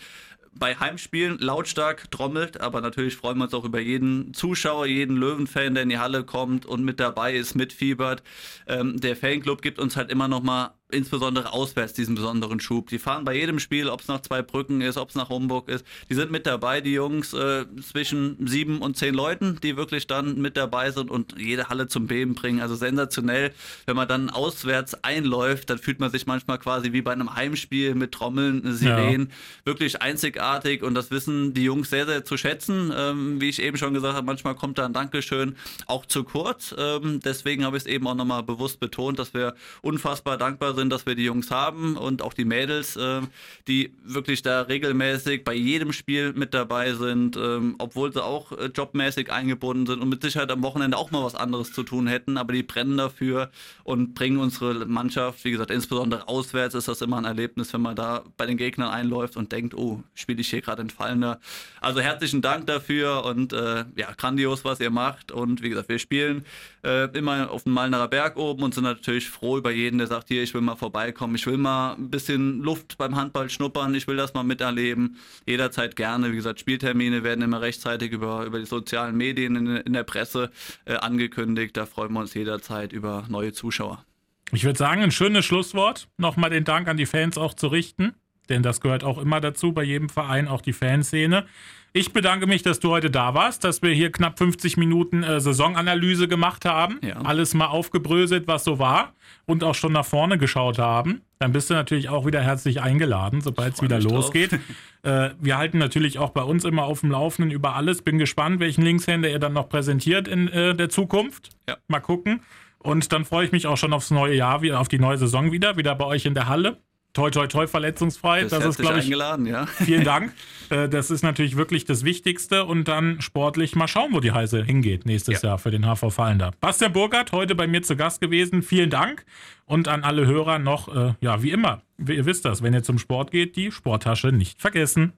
B: bei Heimspielen lautstark trommelt, aber natürlich freuen wir uns auch über jeden Zuschauer, jeden Löwenfan, der in die Halle kommt und mit dabei ist, mitfiebert. Ähm, der Fanclub gibt uns halt immer noch mal insbesondere auswärts diesen besonderen Schub. Die fahren bei jedem Spiel, ob es nach zwei Brücken ist, ob es nach Homburg ist. Die sind mit dabei, die Jungs, äh, zwischen sieben und zehn Leuten, die wirklich dann mit dabei sind und jede Halle zum Beben bringen. Also sensationell. Wenn man dann auswärts einläuft, dann fühlt man sich manchmal quasi wie bei einem Heimspiel mit Trommeln, Sirenen. Ja. Wirklich einzigartig und das wissen die Jungs sehr, sehr zu schätzen. Ähm, wie ich eben schon gesagt habe, manchmal kommt da ein Dankeschön auch zu kurz. Ähm, deswegen habe ich es eben auch nochmal bewusst betont, dass wir unfassbar dankbar sind sind, dass wir die Jungs haben und auch die Mädels, äh, die wirklich da regelmäßig bei jedem Spiel mit dabei sind, ähm, obwohl sie auch äh, jobmäßig eingebunden sind und mit Sicherheit am Wochenende auch mal was anderes zu tun hätten, aber die brennen dafür und bringen unsere Mannschaft, wie gesagt, insbesondere auswärts ist das immer ein Erlebnis, wenn man da bei den Gegnern einläuft und denkt, oh, spiele ich hier gerade entfallener. Also herzlichen Dank dafür und äh, ja, grandios, was ihr macht und wie gesagt, wir spielen äh, immer auf dem Malnerer Berg oben und sind natürlich froh über jeden, der sagt, hier, ich will mal mal vorbeikommen. Ich will mal ein bisschen Luft beim Handball schnuppern. Ich will das mal miterleben. Jederzeit gerne. Wie gesagt, Spieltermine werden immer rechtzeitig über, über die sozialen Medien in, in der Presse äh, angekündigt. Da freuen wir uns jederzeit über neue Zuschauer.
A: Ich würde sagen, ein schönes Schlusswort. Nochmal den Dank an die Fans auch zu richten, denn das gehört auch immer dazu, bei jedem Verein auch die Fanszene. Ich bedanke mich, dass du heute da warst, dass wir hier knapp 50 Minuten äh, Saisonanalyse gemacht haben. Ja. Alles mal aufgebröselt, was so war und auch schon nach vorne geschaut haben. Dann bist du natürlich auch wieder herzlich eingeladen, sobald es wieder losgeht. äh, wir halten natürlich auch bei uns immer auf dem Laufenden über alles. Bin gespannt, welchen Linkshänder ihr dann noch präsentiert in äh, der Zukunft. Ja. Mal gucken. Und dann freue ich mich auch schon aufs neue Jahr, auf die neue Saison wieder, wieder bei euch in der Halle toi, toi, toi, verletzungsfrei.
B: Das, das ist, glaube ich, eingeladen, ja.
A: Vielen Dank. Äh, das ist natürlich wirklich das Wichtigste und dann sportlich mal schauen, wo die Heise hingeht nächstes ja. Jahr für den HV Fallender. Bastian Burgert, heute bei mir zu Gast gewesen. Vielen Dank und an alle Hörer noch, äh, ja, wie immer, ihr wisst das, wenn ihr zum Sport geht, die Sporttasche nicht vergessen.